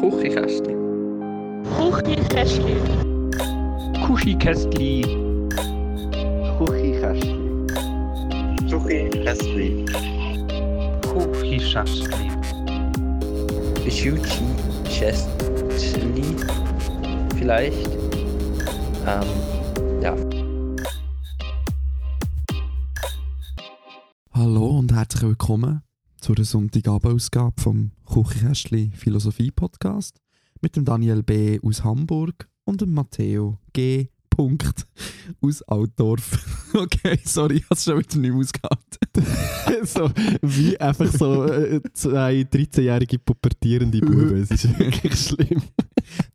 Kuchikästli. Kuchikästli. Kuchikästli. Kuchikästli. Kuchikästli. Kuchikästli. Schuchi Chestli vielleicht. Ähm, ja. Hallo und herzlich willkommen zu der Sonntagabendausgabe vom Kuchenkästli Philosophie Podcast mit dem Daniel B. aus Hamburg und dem Matteo G. Punkt aus Altdorf. okay, sorry, ich habe es schon wieder nicht ausgehalten. so, wie einfach so äh, zwei 13-jährige pubertierende Buben. Es ist wirklich schlimm.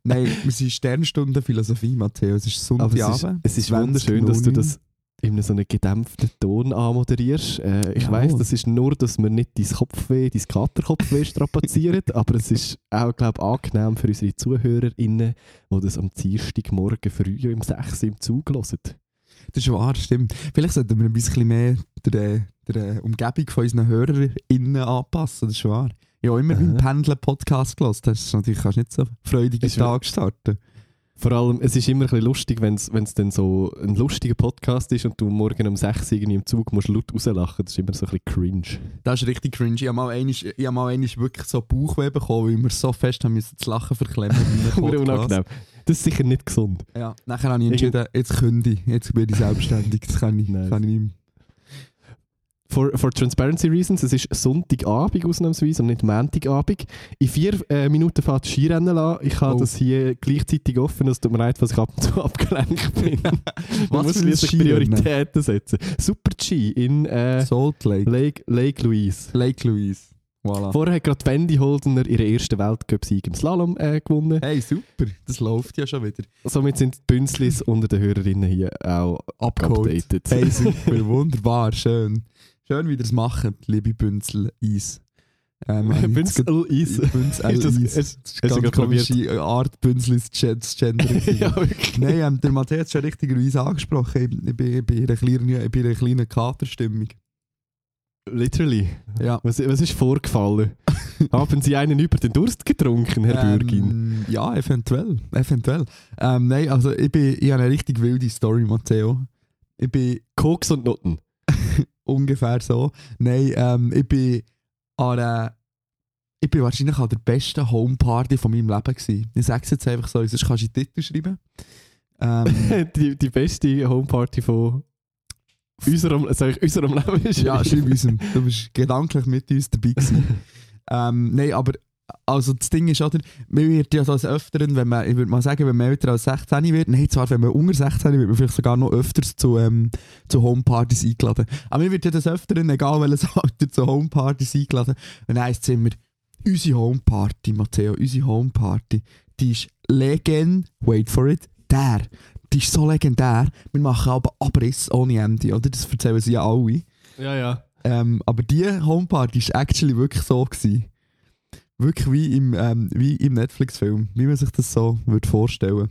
Nein, wir sind Sternstunde Philosophie, Matteo. Es ist Aber es ist, Sonntagabend. es ist 20 wunderschön, dass du 09. das in so einem gedämpften Ton anmoderierst. Äh, ich Ja. weiss, das ist nur, dass wir nicht dein Kopfweh, dein Katerkopfweh strapazieren, aber es ist auch, glaube ich, angenehm für unsere ZuhörerInnen, die das am Dienstagmorgen früh im 6 Uhr im Zug hören. Das ist wahr, stimmt. Vielleicht sollten wir ein bisschen mehr der, der Umgebung von unseren HörerInnen anpassen, das ist wahr. Ich habe immer beim Aha. Pendeln Podcast gehört. Das ist natürlich kannst du nicht so freudige Ist- Tag starten. Vor allem, es ist immer ein bisschen lustig, wenn es dann so ein lustiger Podcast ist und du morgen um 6 Uhr irgendwie im Zug musst laut rauslachen. Das ist immer so ein bisschen cringe. Das ist richtig cringe. Ich habe mal einmal, ich habe mal einmal wirklich so Bauchweh bekommen, weil wir so fest haben müssen zu lachen verklemmen. unangenehm. Das ist sicher nicht gesund. Ja, nachher habe ich entschieden, jetzt kündige ich, jetzt bin ich selbstständig, das kann ich, Nice. kann ich nicht mehr. For, for transparency reasons, es ist Sonntagabend ausnahmsweise und nicht Montagabend. In vier äh, Minuten fährt Skirennen an. Ich habe Oh. das hier gleichzeitig offen. Es tut mir leid, was ich ab und zu abgelenkt bin. Man Was muss Skirennen? Prioritäten setzen. Super G in äh, Salt Lake. Lake, Lake Louise. Lake Louise. Voilà. Vorher hat gerade Wendy Holdener ihren ersten Weltcup-Sieg im Slalom äh, gewonnen. Hey, super, das läuft ja schon wieder. Somit sind die Bünzlis unter den Hörerinnen hier auch Abgeholt. Hey, super, wunderbar, schön. Schön, wie ihr es macht, liebe Bünzel Eis. Ähm, habe ich jetzt Bünzel Eis. gerade- Bünzel Ist das- ist eine komische Art, Bünzlis zu gendern. ja, wirklich. Nein, ähm, der Matthias hat es schon richtigerweise angesprochen. Ich, bin, in einer kleinen, in einer kleinen Katerstimmung. Literally. Ja. Was, was ist vorgefallen? Haben Sie einen über den Durst getrunken, Herr Bürgin? Ähm, ja, eventuell. eventuell. Ähm, nein, also ich, bin, ich habe eine richtig wilde Story, Matteo. Ich bin Koks und Nutten. Ungefähr so. Nein, ähm, ich bin an einer, ich bin wahrscheinlich an der besten Homeparty von meinem Leben gewesen. Ich sage es jetzt einfach so, sonst kannst du den Titel schreiben. Ähm, die, die beste Homeparty von unserem, sag ich, unserem Leben ist. ja, schreib unserem. Du bist gedanklich mit uns dabei gewesen. ähm, nein, aber also das Ding ist, oder, man wird ja so als Öfteren, wenn man, ich würde mal sagen, wenn man älter als 16 wird, nein, zwar, wenn man unter 16 wird, man vielleicht sogar noch öfters zu, ähm, zu Homepartys eingeladen. Aber mir wird ja das Öfteren, egal welches Alter, zu Homepartys eingeladen. Und dann heisst es immer, unsere Homeparty, Matteo, unsere Homeparty, die ist legend, wait for it, der. Die ist so legendär. Wir machen aber Abriss ohne Ende, oder? Das erzählen sie ja alle. ja, ja. Ähm, aber die Homeparty war actually wirklich so. Gewesen. Wirklich wie im, ähm, wie im Netflix-Film, wie man sich das so würde vorstellen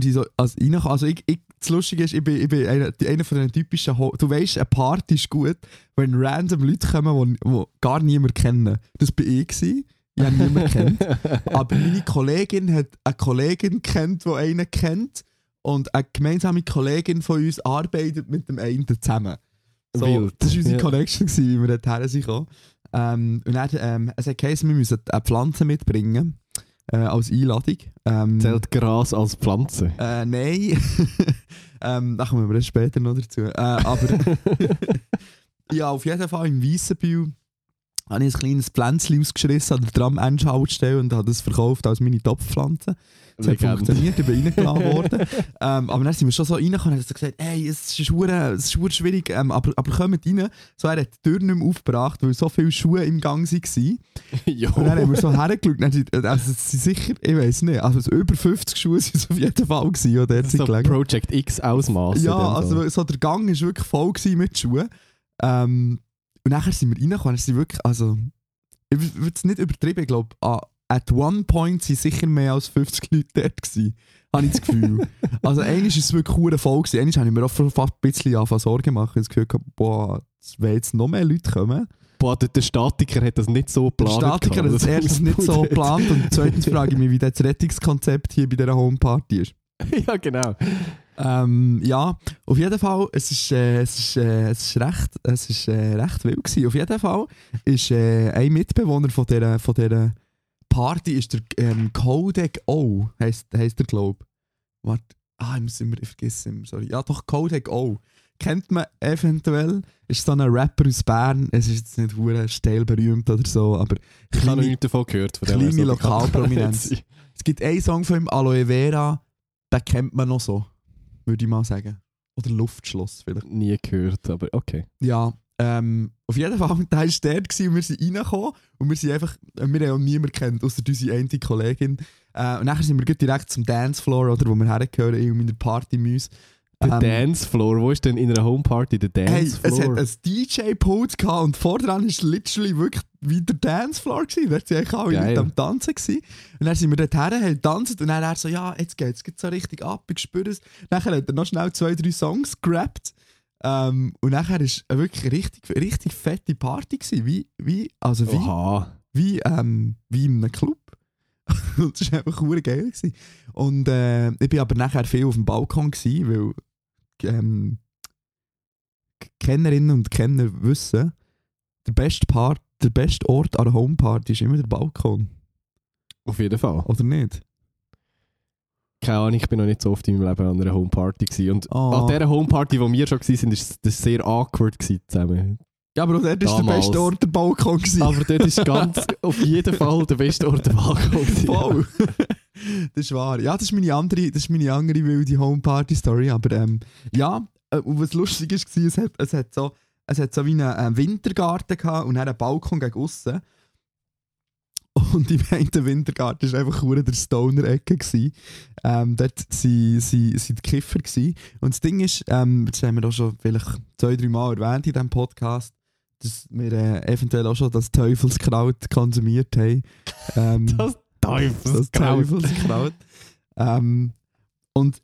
sind so, also, also ich, ich, das Lustige ist, ich bin, ich bin einer, die- einer von den typischen, Ho du weißt, eine Party ist gut, wenn random Leute kommen, die gar niemand kennen. Das war ich. Gewesen. Ich habe niemanden kennt. Aber meine Kollegin hat eine Kollegin kennt, die einen kennt. Und eine gemeinsame Kollegin von uns arbeitet mit dem einen zusammen. So, Wild. das war unsere Ja. Connection, gewesen, wie wir dorthin sind. Ähm, und dann, ähm, es hat geheißen, wir müssen eine Pflanze mitbringen. Äh, als Einladung. Ähm, Zählt Gras als Pflanze. äh, nein. ähm, da kommen wir später noch dazu. Äh, aber ja, auf jeden Fall im Weissenbühl habe ich ein kleines Pflänzchen ausgeschrissen an der Tram-Endschaltstelle und habe das verkauft als meine Topfpflanze. Es hat funktioniert, ich bin reingeladen worden. ähm, aber dann sind wir schon so reingekommen und haben so gesagt, hey, es ist hure- es ist hure schwierig, ähm, aber, aber kommt rein. So, er hat die Tür nicht mehr aufgebracht, weil so viele Schuhe im Gang waren. ja. Und dann haben wir so hergeschaut, dann also es sind sicher, ich weiß nicht, also so über 50 Schuhe sind es auf jeden Fall gewesen, sind so. Project X Ausmaß. Ja, also so der Gang war wirklich voll mit Schuhen. Ähm, und nachher sind wir reingekommen, sind wirklich, also, ich würde es nicht übertrieben, ich glaube, at one point sind sicher mehr als 50 Leute dort gewesen. Habe ich das Gefühl. also eigentlich ist es wirklich hure voll gewesen. Eigentlich habe ich mir auch fast ein bisschen angefangen Sorgen gemacht. Ich habe das Gefühl boah, es werden jetzt noch mehr Leute kommen. Boah, der, der Statiker hat das nicht so Der geplant. Statiker hat das erstens nicht so geplant und zweitens frage ich mich, wie das Rettungskonzept hier bei dieser Homeparty ist. ja, genau. Ähm, ja, auf jeden Fall, es ist, äh, es ist, äh, es ist, recht, es ist äh, recht wild gewesen. Auf jeden Fall ist äh, ein Mitbewohner von dieser, von dieser Party ist der ähm, Codec O, heisst, heisst der glaube Warte, ah, ich muss immer, ich vergesse immer, sorry. Ja doch, Codec O. Kennt man eventuell, ist so ein Rapper aus Bern, es ist jetzt nicht hure steil berühmt oder so, aber Ich habe noch nichts davon gehört. Von dem kleine so Lokalprominenz. es gibt einen Song von ihm, Aloe Vera, den kennt man noch so, würde ich mal sagen. Oder Luftschloss vielleicht. Nie gehört, aber okay. Ja, ähm, auf jeden Fall, der war dort gewesen und wir sind reingekommen und wir sind einfach, äh, wir haben auch niemanden kennt, außer unsere eine Kollegin. Äh, und nachher sind wir direkt zum Dancefloor, oder, wo wir hergehören, in meiner Party-Müs. Der Ähm, Dancefloor, wo ist denn in einer Homeparty der Hey, es Dancefloor? hat ein DJ-Pult gehabt und vordran war literally wirklich wie der Dancefloor. Gewesen. Dort waren eigentlich alle Geil. Leute am Tanzen. Gewesen. Und dann sind wir dort her, haben getanzt und dann hat er so, ja, jetzt geht's geht so richtig ab, ich spüre es. Nachher hat er noch schnell zwei, drei Songs gerappt. Ähm, und nachher war es eine wirklich richtig, richtig fette Party. Gewesen. Wie, wie, also wie, Oha. wie, ähm, wie in einem Club. und das war einfach hure geil. Gewesen. Und äh, ich bin aber nachher viel auf dem Balkon, gewesen, weil ähm, Kennerinnen und Kenner wissen, der beste, Part, der beste Ort an einer Homeparty ist immer der Balkon. Auf jeden Fall. Oder nicht? Keine Ahnung, ich bin noch nicht so oft in meinem Leben an einer Homeparty gewesen. Und Oh. an dieser Homeparty, wo wir schon waren, ist das sehr awkward gewesen zusammen. Ja, aber dort war der beste Ort der Balkon. Gewesen. Aber dort ist ganz auf jeden Fall der beste Ort der Balkon. Voll. das ist wahr. Ja, das ist meine andere, das ist meine andere wilde Homeparty-Story. Aber ähm, ja, äh, was lustig ist, war, es hat, es hat so, es hat so wie einen äh, Wintergarten gehabt und dann einen Balkon gegen aussen. Und im einen Wintergarten war einfach nur der Stoner-Ecke. Ähm, dort waren sie, sie die Kiffer. Gewesen. Und das Ding ist, ähm, das haben wir auch schon vielleicht zwei, drei Mal erwähnt in diesem Podcast, dass wir äh, eventuell auch schon das Teufelskraut konsumiert haben. Ähm, Das Teufels. das Teufelskraut. ähm, und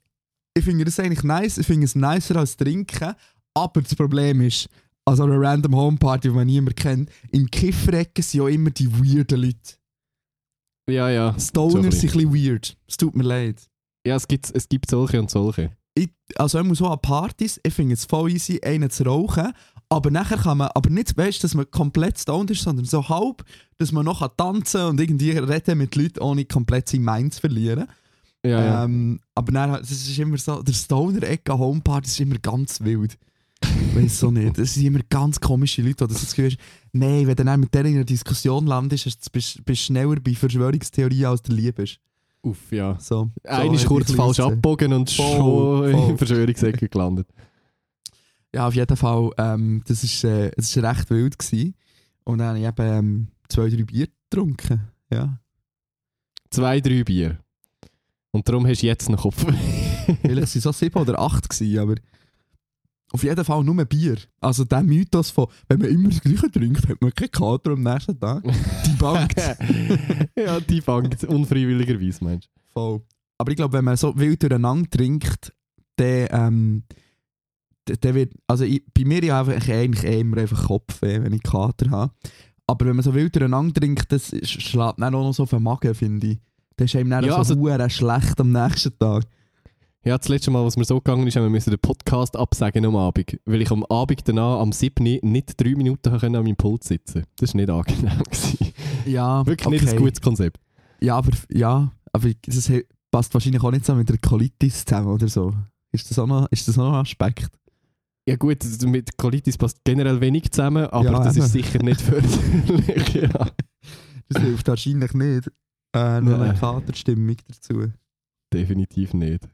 ich finde das eigentlich nice. Ich finde es nicer als trinken. Aber das Problem ist, also an einer random Homeparty, die man niemand kennt, in Kifferecken sind ja immer die weirden Leute. Ja, ja. Stoner So sind ein bisschen weird. Es tut mir leid. Ja, es gibt, es gibt solche und solche. Ich, also immer so an Partys, ich finde es voll easy, einen zu rauchen. Aber nachher kann man, aber nicht, weißt, dass man komplett stoned ist, sondern so halb, dass man noch tanzen und irgendwie reden mit Leuten, ohne komplett sein Mind zu verlieren. Ja, ja. Ähm, aber dann, es ist immer so, der Stoner-Eck an Homeparty ist immer ganz wild. Weiß so nicht. Es sind immer ganz komische Leute, die das Gefühl hast, nein, wenn du dann mit denen in einer Diskussion landest, hast du- bist du schneller bei Verschwörungstheorien als der Liebe ist. Uff, ja. So, Einer ist kurz falsch abgebogen und Voll, schon voll. in Verschwörungsecke gelandet. Ja, auf jeden Fall, ähm, das ist, äh, es ist recht wild gewesen. Und dann habe ich eben ähm, zwei, drei Bier getrunken. Ja. Zwei, drei Bier. Und darum hast du jetzt noch Kopf. Vielleicht waren es so sieben oder acht, gewesen, aber auf jeden Fall nur Bier. Also der Mythos von, wenn man immer das Gleiche trinkt, hat man keinen Kater am nächsten Tag. Die bangt. ja, die bangt unfreiwilligerweise, meinst du? Voll. Aber ich glaube, wenn man so wild durcheinander trinkt, dann, ähm, dann wird, also ich, bei mir ja einfach eigentlich eh immer einfach Kopfweh, wenn ich Kater habe. Aber wenn man so wild durcheinander trinkt, das sch- schlägt dann auch noch so auf den Magen, finde ich. Dann ist einem dann Ja, so also- schlecht am nächsten Tag. Ja, das letzte Mal, was mir so gegangen ist, haben wir müssen den Podcast absagen am Abend. Weil ich am Abend danach, am 7. nicht drei Minuten können an meinem Pult sitzen Das war nicht angenehm. gewesen. Ja, Wirklich nicht ein gutes Konzept. Ja, aber, ja, aber das passt wahrscheinlich auch nicht so mit der Colitis zusammen oder so. Ist das auch noch, ist das auch noch ein Aspekt? Ja gut, mit Colitis passt generell wenig zusammen, aber Ja, das eben. ist sicher nicht förderlich. ja. Das hilft wahrscheinlich nicht. Äh, noch eine. Vaterstimmung dazu. Definitiv nicht.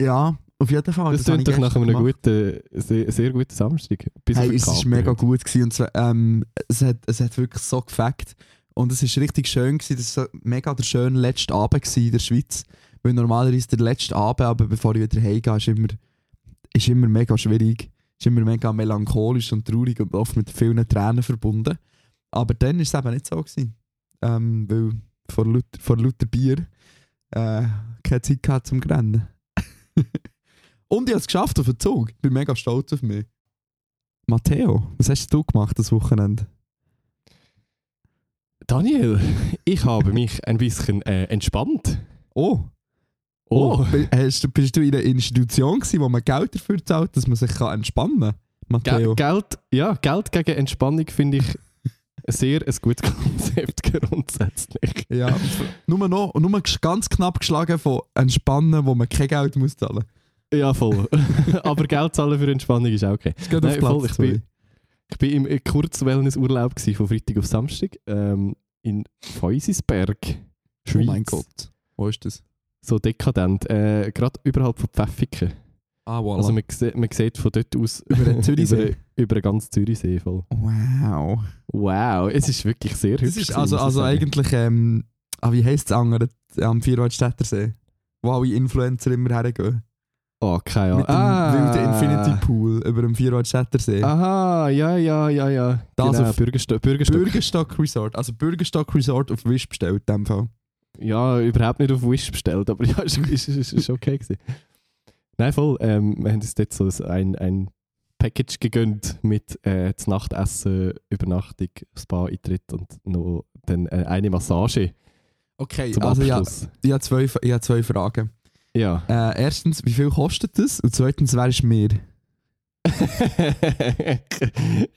Ja, auf jeden Fall. Das habe klingt doch nach einem guten, sehr, sehr guten Samstag. Bis Hey, es war mega gut gewesen, und zwar, ähm, es, hat, es hat wirklich so gefackt. Und es war richtig schön, gewesen, das war mega der schöne letzte Abend in der Schweiz. Weil normalerweise der letzte Abend, aber bevor ich wieder heimgehe, ist immer, ist immer mega schwierig. Ist immer mega melancholisch und traurig und oft mit vielen Tränen verbunden. Aber dann war es eben nicht so. Gewesen. Ähm, weil vor lauter, vor lauter Bier äh, keine Zeit gehabt zum Rennen. Und ich habe es geschafft auf den Zug. Ich bin mega stolz auf mich. Matteo, was hast du gemacht das Wochenende? Daniel, ich habe mich ein bisschen äh, entspannt. Oh, Oh, Bi- Hast bist du in einer Institution gewesen, wo man Geld dafür zahlt, dass man sich kann entspannen kann? Matteo. Geld, ja, Geld gegen Entspannung finde ich sehr ein gutes Konzept grundsätzlich. Ja, nur noch, nur ganz knapp geschlagen von Entspannen, wo man kein Geld muss zahlen Ja, voll. Aber Geld zahlen für Entspannung ist auch okay. muss. Geht Nein, auf voll, Platz ich bin- zwei. Ich war im Kurz-Wellness-Urlaub von Freitag auf Samstag ähm, in Feusisberg, Oh Schweiz. mein Gott. Wo ist das? So dekadent. Äh, Gerade überhalb von Pfäffiken. Ah, voilà. Also man, sieht- man sieht von dort aus Über den Zürichsee? Über, den ganzen Zürichsee voll. wow. Wow, es ist wirklich sehr hübsch. Das ist also, also eigentlich, ähm, ah, wie heisst das andere am Vierwaldstättersee? Wo alle Influencer immer hergehen. Oh, keine Ahnung. Mit dem Ah. wilden Infinity Pool über dem Vierwaldstättersee. Aha, ja, ja, ja, ja. Das genau, auf- Bürgersto Bürgerstock. Bürgerstock Resort. Also Bürgerstock Resort auf Wish bestellt in dem Fall. Ja, überhaupt nicht auf Wish bestellt, aber ja, ist, ist, ist, ist okay gewesen. Nein, voll. Ähm, wir haben uns dort so ein, ein Package gegönnt mit äh, das Nachtessen, Übernachtung, Spa-Eintritt und noch dann äh, eine Massage Okay, zum also ja, Abschluss. ich habe zwei, ich habe zwei Fragen. Ja. Äh, erstens, wie viel kostet das? Und zweitens, wer ist mehr?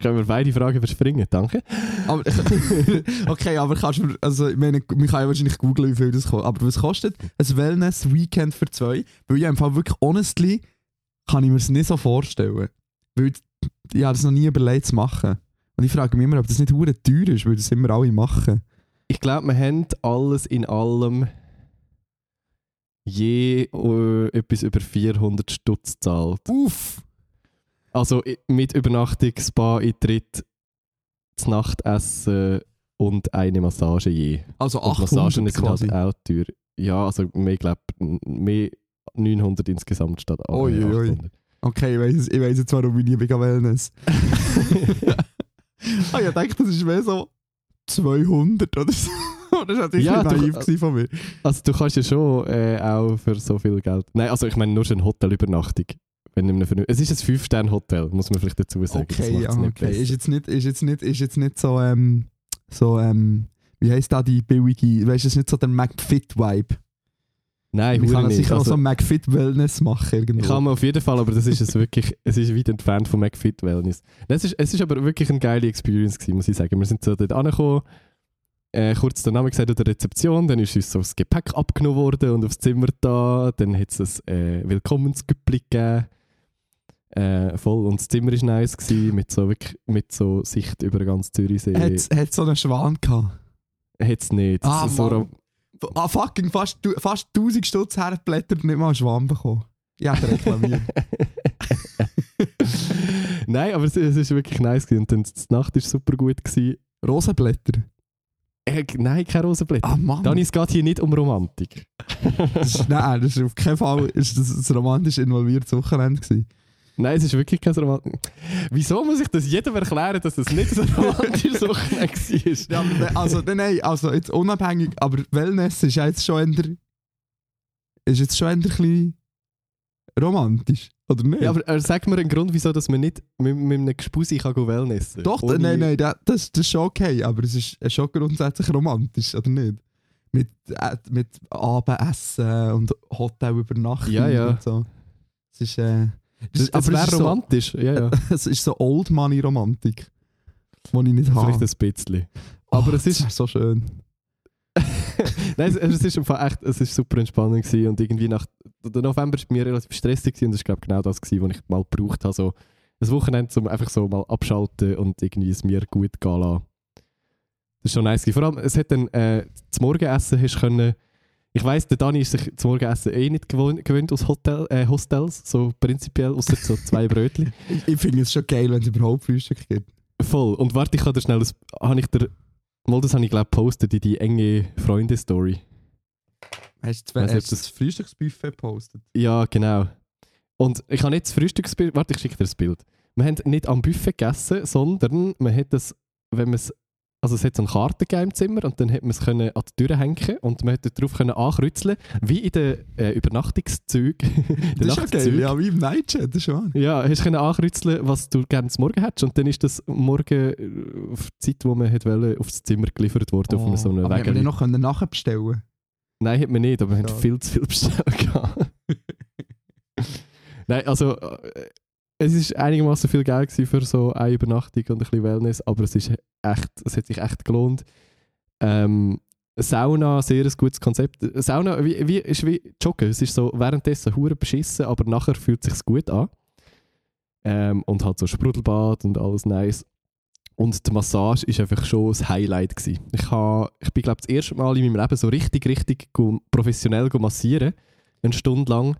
Können wir beide Fragen verspringen? Danke. Aber, okay, aber kannst du, also ich meine, man kann ja wahrscheinlich googeln, wie viel das kostet. Aber was kostet ein Wellness-Weekend für zwei? Weil ich einfach wirklich, honestly, kann ich mir es nicht so vorstellen. Weil ich habe das noch nie überlegt zu machen. Und ich frage mich immer, ob das nicht hure teuer ist, weil das immer alle machen. Ich glaube, wir haben alles in allem je äh, etwas über 400 Stutz gezahlt. Uff! Also mit Übernachtung, Spa-Eintritt, das Nachtessen und eine Massage je. Also Und 800 Massagen sind quasi. halt auch teuer. Ja, also mehr, glaube mehr 900 insgesamt statt äh, Ui, ui, ui. 800. Okay, ich weiss, ich weiss jetzt, warum ich nie bin Wellness. ah, ich dachte, das ist mehr so 200 oder so. das war natürlich Ja, du- naiv gewesen von mir. Also du kannst ja schon äh, auch für so viel Geld... Nein, also ich meine nur schon eine Hotelübernachtung. Wenn in einem es ist ein 5-Sterne-Hotel, muss man vielleicht dazu sagen. Okay, ja, okay. besser. Ist jetzt nicht, ist jetzt nicht, ist jetzt nicht so, ähm, so, ähm, wie heisst da die billige, weißt du, es ist nicht so der McFit-Vibe. Nein, Ich kann sicher auch Also, so McFit-Wellness machen irgendwo. Ich kann mir auf jeden Fall, aber das ist es wirklich, es ist weit entfernt von McFit Wellness. Es ist, es ist aber wirklich eine geile Experience gewesen, muss ich sagen. Wir sind so dort angekommen, äh, kurz den Namen gesagt an der Rezeption, dann ist uns so das Gepäck abgenommen worden und aufs Zimmer da, dann hat es ein äh, Willkommensgüppli gegeben. Äh, voll. Und das Zimmer war nice gewesen, mit so, wirklich, mit so Sicht über ganzen Zürichsee. Hat hat so einen Schwan gehabt. Hat es nicht. Ah, so, Ah, fucking fast, fast 1000 Stutz herblättert nicht mal einen Schwan bekommen. Ja, reklamiert. Nein, aber es, es ist wirklich nice gewesen. Und dann die Nacht war super gut. Gewesen. Rosenblätter. Äh, nein, kein Rosenblätter. Ah, Mann. Dani, es geht hier nicht um Romantik. Das ist, nein, das ist auf keinen Fall ist das ein romantisch involviertes Wochenende gewesen. Nein, es ist wirklich kein Romantik. Wieso muss ich das jedem erklären, dass das nicht so romantisch Wochenende war? Ja, we- also, nein, nein, also jetzt unabhängig, aber Wellness ist jetzt schon eher, ist jetzt schon eher ein bisschen romantisch, oder nicht? Ja, aber äh, sag mir einen Grund, wieso dass man nicht mit, mit einem Gespusi kann Wellnessen Doch, Ohne- nein, nein, das, das, ist schon okay, aber es ist äh, schon grundsätzlich romantisch, oder nicht? Mit, äh, mit Abendessen und Hotelübernachtung Ja, ja. und so. Es ist, äh, Das, das wäre ist so- romantisch. Ja, ja. es ist so Old Money Romantik, die ich nicht habe. Vielleicht ein bisschen. Aber Oh, es ist- das so schön. Nein, es, es ist Fall echt, es ist super entspannend gewesen und irgendwie nach, der November war mir relativ stressig gewesen und das glaube genau das gewesen, was ich mal gebraucht habe, so ein Wochenende, um einfach so mal abschalten und irgendwie es mir gut gehen lassen. Das ist schon nice gewesen. Vor allem, es hat dann, äh, das Morgenessen hast können, ich weiss, der Dani ist sich das Morgenessen eh nicht gewohnt, gewöhnt aus Hotel, äh, Hostels, so prinzipiell, außer so zwei Brötchen. Ich, ich finde es schon geil, wenn es überhaupt Frühstück gibt. Voll. Und warte, ich kann dir schnell, das, habe ich dir, mal das habe ich glaube gepostet in die enge Freunde-Story. Hast du hast du das Frühstücksbuffet gepostet? Ja, genau. Und ich habe nicht das Frühstücksbild. Warte, ich schicke dir das Bild. Wir haben nicht am Buffet gegessen, sondern man hat das, wenn man es also es hat so eine Karte im Zimmer und dann hat man es können an die Tür hängen und man hat darauf können ankreuzeln, wie in den äh, Übernachtungszügen. Das ist ja geil, ja, wie im Nightchat, das ist wahr. Ja, hast können ankreuzeln, was du gerne zum Morgen hättest und dann ist das morgen äh, auf die Zeit, wo man hat wollen, aufs Zimmer geliefert worden, auf so einem Oh, aber wir noch können nachbestellen Nein, hat man nicht, aber wir haben Schade. viel zu viel bestellt. Nein, also äh, es ist einigermaßen viel Geld für so eine Übernachtung und ein bisschen Wellness, aber es ist echt, es hat sich echt gelohnt. Ähm, Sauna, sehr ein gutes Konzept. Sauna wie, wie, ist wie Joggen. Es ist so währenddessen hure beschissen, aber nachher fühlt es sich gut an. Ähm, und halt so Sprudelbad und alles nice. Und die Massage ist einfach schon das Highlight gewesen. Ich, ha, ich bin glaube das erste Mal in meinem Leben so richtig, richtig professionell go massieren. Eine Stunde lang.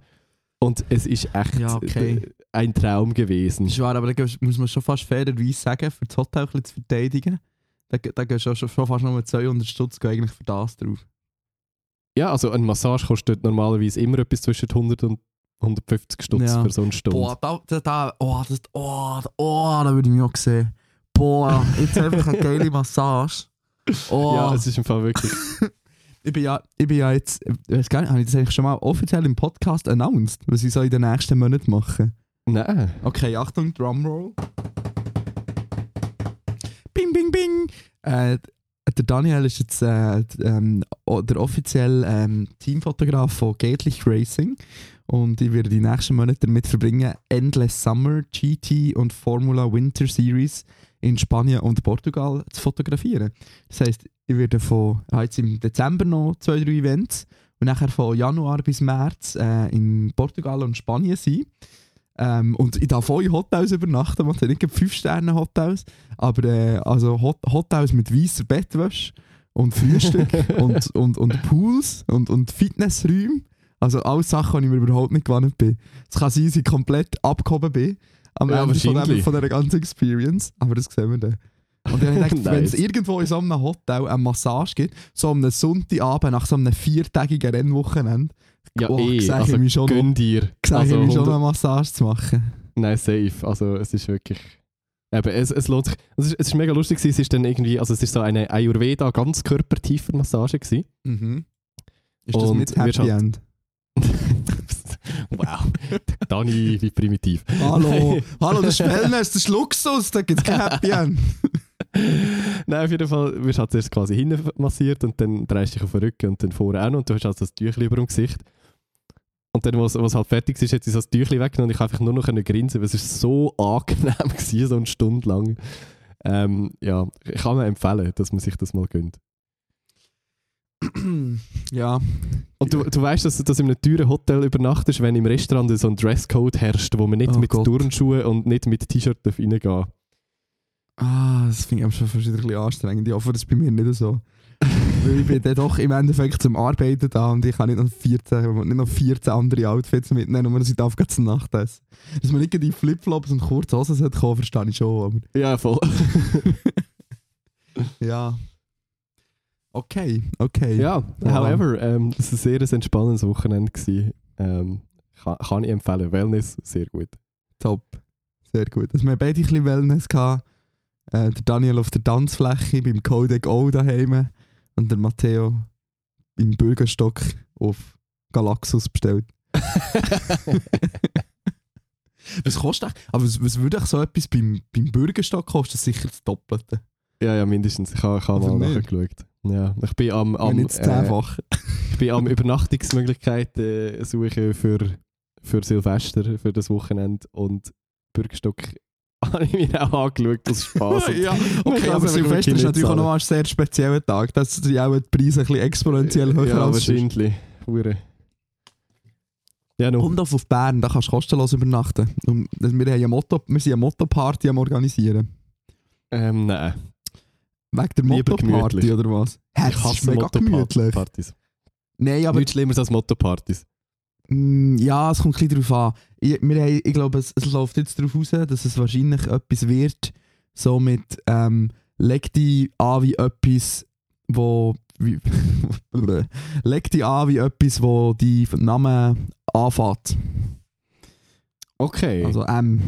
Und es ist echt Ja, okay. Ein Traum gewesen. Wahr, aber da muss man schon fast fairerweise sagen, für das Hotel ein zu verteidigen, da, da gehst du schon, schon fast nur 200 Stutz eigentlich für das drauf. Ja, also eine Massage kostet normalerweise immer etwas zwischen 100 und 150 Stutz Ja. für so eine Stunde. Boah, da, da, da, oh, das, oh, da- oh, da würde ich mich auch sehen. Boah, jetzt einfach eine geile Massage. Oh, Ja, es ist im Fall wirklich. ich, bin ja, ich bin ja jetzt, ich weiß gar nicht, habe ich das eigentlich schon mal offiziell im Podcast announced, was ich so in den nächsten Monaten mache? Nein. Okay, Achtung, Drumroll. Bing, bing, bing. Äh, der Daniel ist jetzt äh, ähm, der offizielle ähm, Teamfotograf von Gatlich Racing und ich werde die nächsten Monate damit verbringen, Endless Summer, GT und Formula Winter Series in Spanien und Portugal zu fotografieren. Das heisst, ich werde von habe jetzt im Dezember noch zwei, drei Events und nachher von Januar bis März äh, in Portugal und Spanien sein. Ähm, und ich darf in Hotels übernachten, man hat nicht 5-Sterne-Hotels, aber äh, also Hot Hotels mit weißer Bettwäsche und Frühstück und, und, und Pools und, und Fitnessräume. Also alles Sachen, die ich mir überhaupt nicht gewohnt bin. Es kann sein, dass ich komplett abgehoben bin am Ja, Ende von, dem, von dieser ganzen Experience, aber das sehen wir dann. Und dann habe ich gedacht, wenn es irgendwo in so einem Hotel eine Massage gibt, so am Sonntagabend nach so einem viertägigen Rennwochenende, Ja, oh, eh. Also, ich mich schon, gönn dir. Also, ich mich schon 100 eine Massage zu machen. Nein, safe. Also es ist wirklich. Eben, es, es lohnt sich. Es ist, es ist mega lustig. Es ist dann irgendwie, also es ist so eine Ayurveda ganzkörpertiefer Massage gewesen. Mhm. Ist das Und mit wir Happy End? wow. Dani, wie primitiv. Hallo, hallo, das ist Wellness, das ist Luxus, da gibt es kein Happy End. Nein, auf jeden Fall wirst du halt zuerst quasi hinten massiert und dann drehst du dich auf den Rücken und dann vorne auch noch und du hast also das Tüchli über dem Gesicht. Und dann, als es halt fertig ist, hat sie so das Tüchli weggenommen und ich einfach nur noch grinsen, weil es ist so angenehm gewesen, so eine Stunde lang. Ähm, ja, ich kann mir empfehlen, dass man sich das mal gönnt. ja, Und du, du weißt, dass, dass in einem teuren Hotel übernachtest, wenn im Restaurant so ein Dresscode herrscht, wo man nicht Oh mit Gott. Turnschuhen und nicht mit T-Shirt reingehen darf. Ah, das finde ich aber schon fast wieder ein bisschen anstrengend. Ich hoffe, das ist bei mir nicht so. Weil ich bin dann doch im Endeffekt zum Arbeiten da und ich kann nicht noch 14, nicht noch 14 andere Outfits mitnehmen, nur dass ich darf gleich zum Nachtessen. Dass man nicht in Flipflops und kurze Hosen sollte kommen, verstehe ich schon, Ja, voll. aber ja. Okay, okay. ja, however, ähm, es war ein sehr entspannendes Wochenende. Gewesen. Ähm, kann, kann ich empfehlen. Wellness, sehr gut. Top. Sehr gut. Also wir haben beide ein bisschen Wellness gehabt. Äh, der Daniel auf der Tanzfläche beim Codec O daheim und der Matteo im Bürgerstock auf Galaxus bestellt. was kostet eigentlich? Aber was, was würde eigentlich so etwas beim, beim Bürgerstock kosten? Das sicher das Doppelte. Ja, ja, mindestens. Ich habe ich mal nachgeschaut. Ja, ich bin am, Wenn am, das äh, ich bin am Übernachtungsmöglichkeiten äh, suchen für, für Silvester, für das Wochenende und Bürgerstock habe ich mir auch angeschaut, aus Spaß. ja, okay, aber Silvester ist natürlich auch noch ein sehr spezieller Tag. Da sind auch die Preise ein bisschen exponentiell höher ja, als wahrscheinlich. Hure. Ja, no. Und auf Bern, da kannst du kostenlos übernachten. Und wir, haben Motto, wir sind eine Motto-Party am organisieren. Ähm, nein. Wegen der Motto-Party oder was? Hä, Ich das hasse mega gemütlich. Motto-Partys. Nein, aber Nichts Schlimmeres als Motto-Partys. Mm, ja, es kommt ein bisschen darauf an. Ich, wir haben, ich glaube, es, es läuft jetzt darauf raus, dass es wahrscheinlich etwas wird, so mit ähm, leg dich an wie etwas, wo wie, leg dich an wie etwas, wo die Name anfängt. Okay. Also M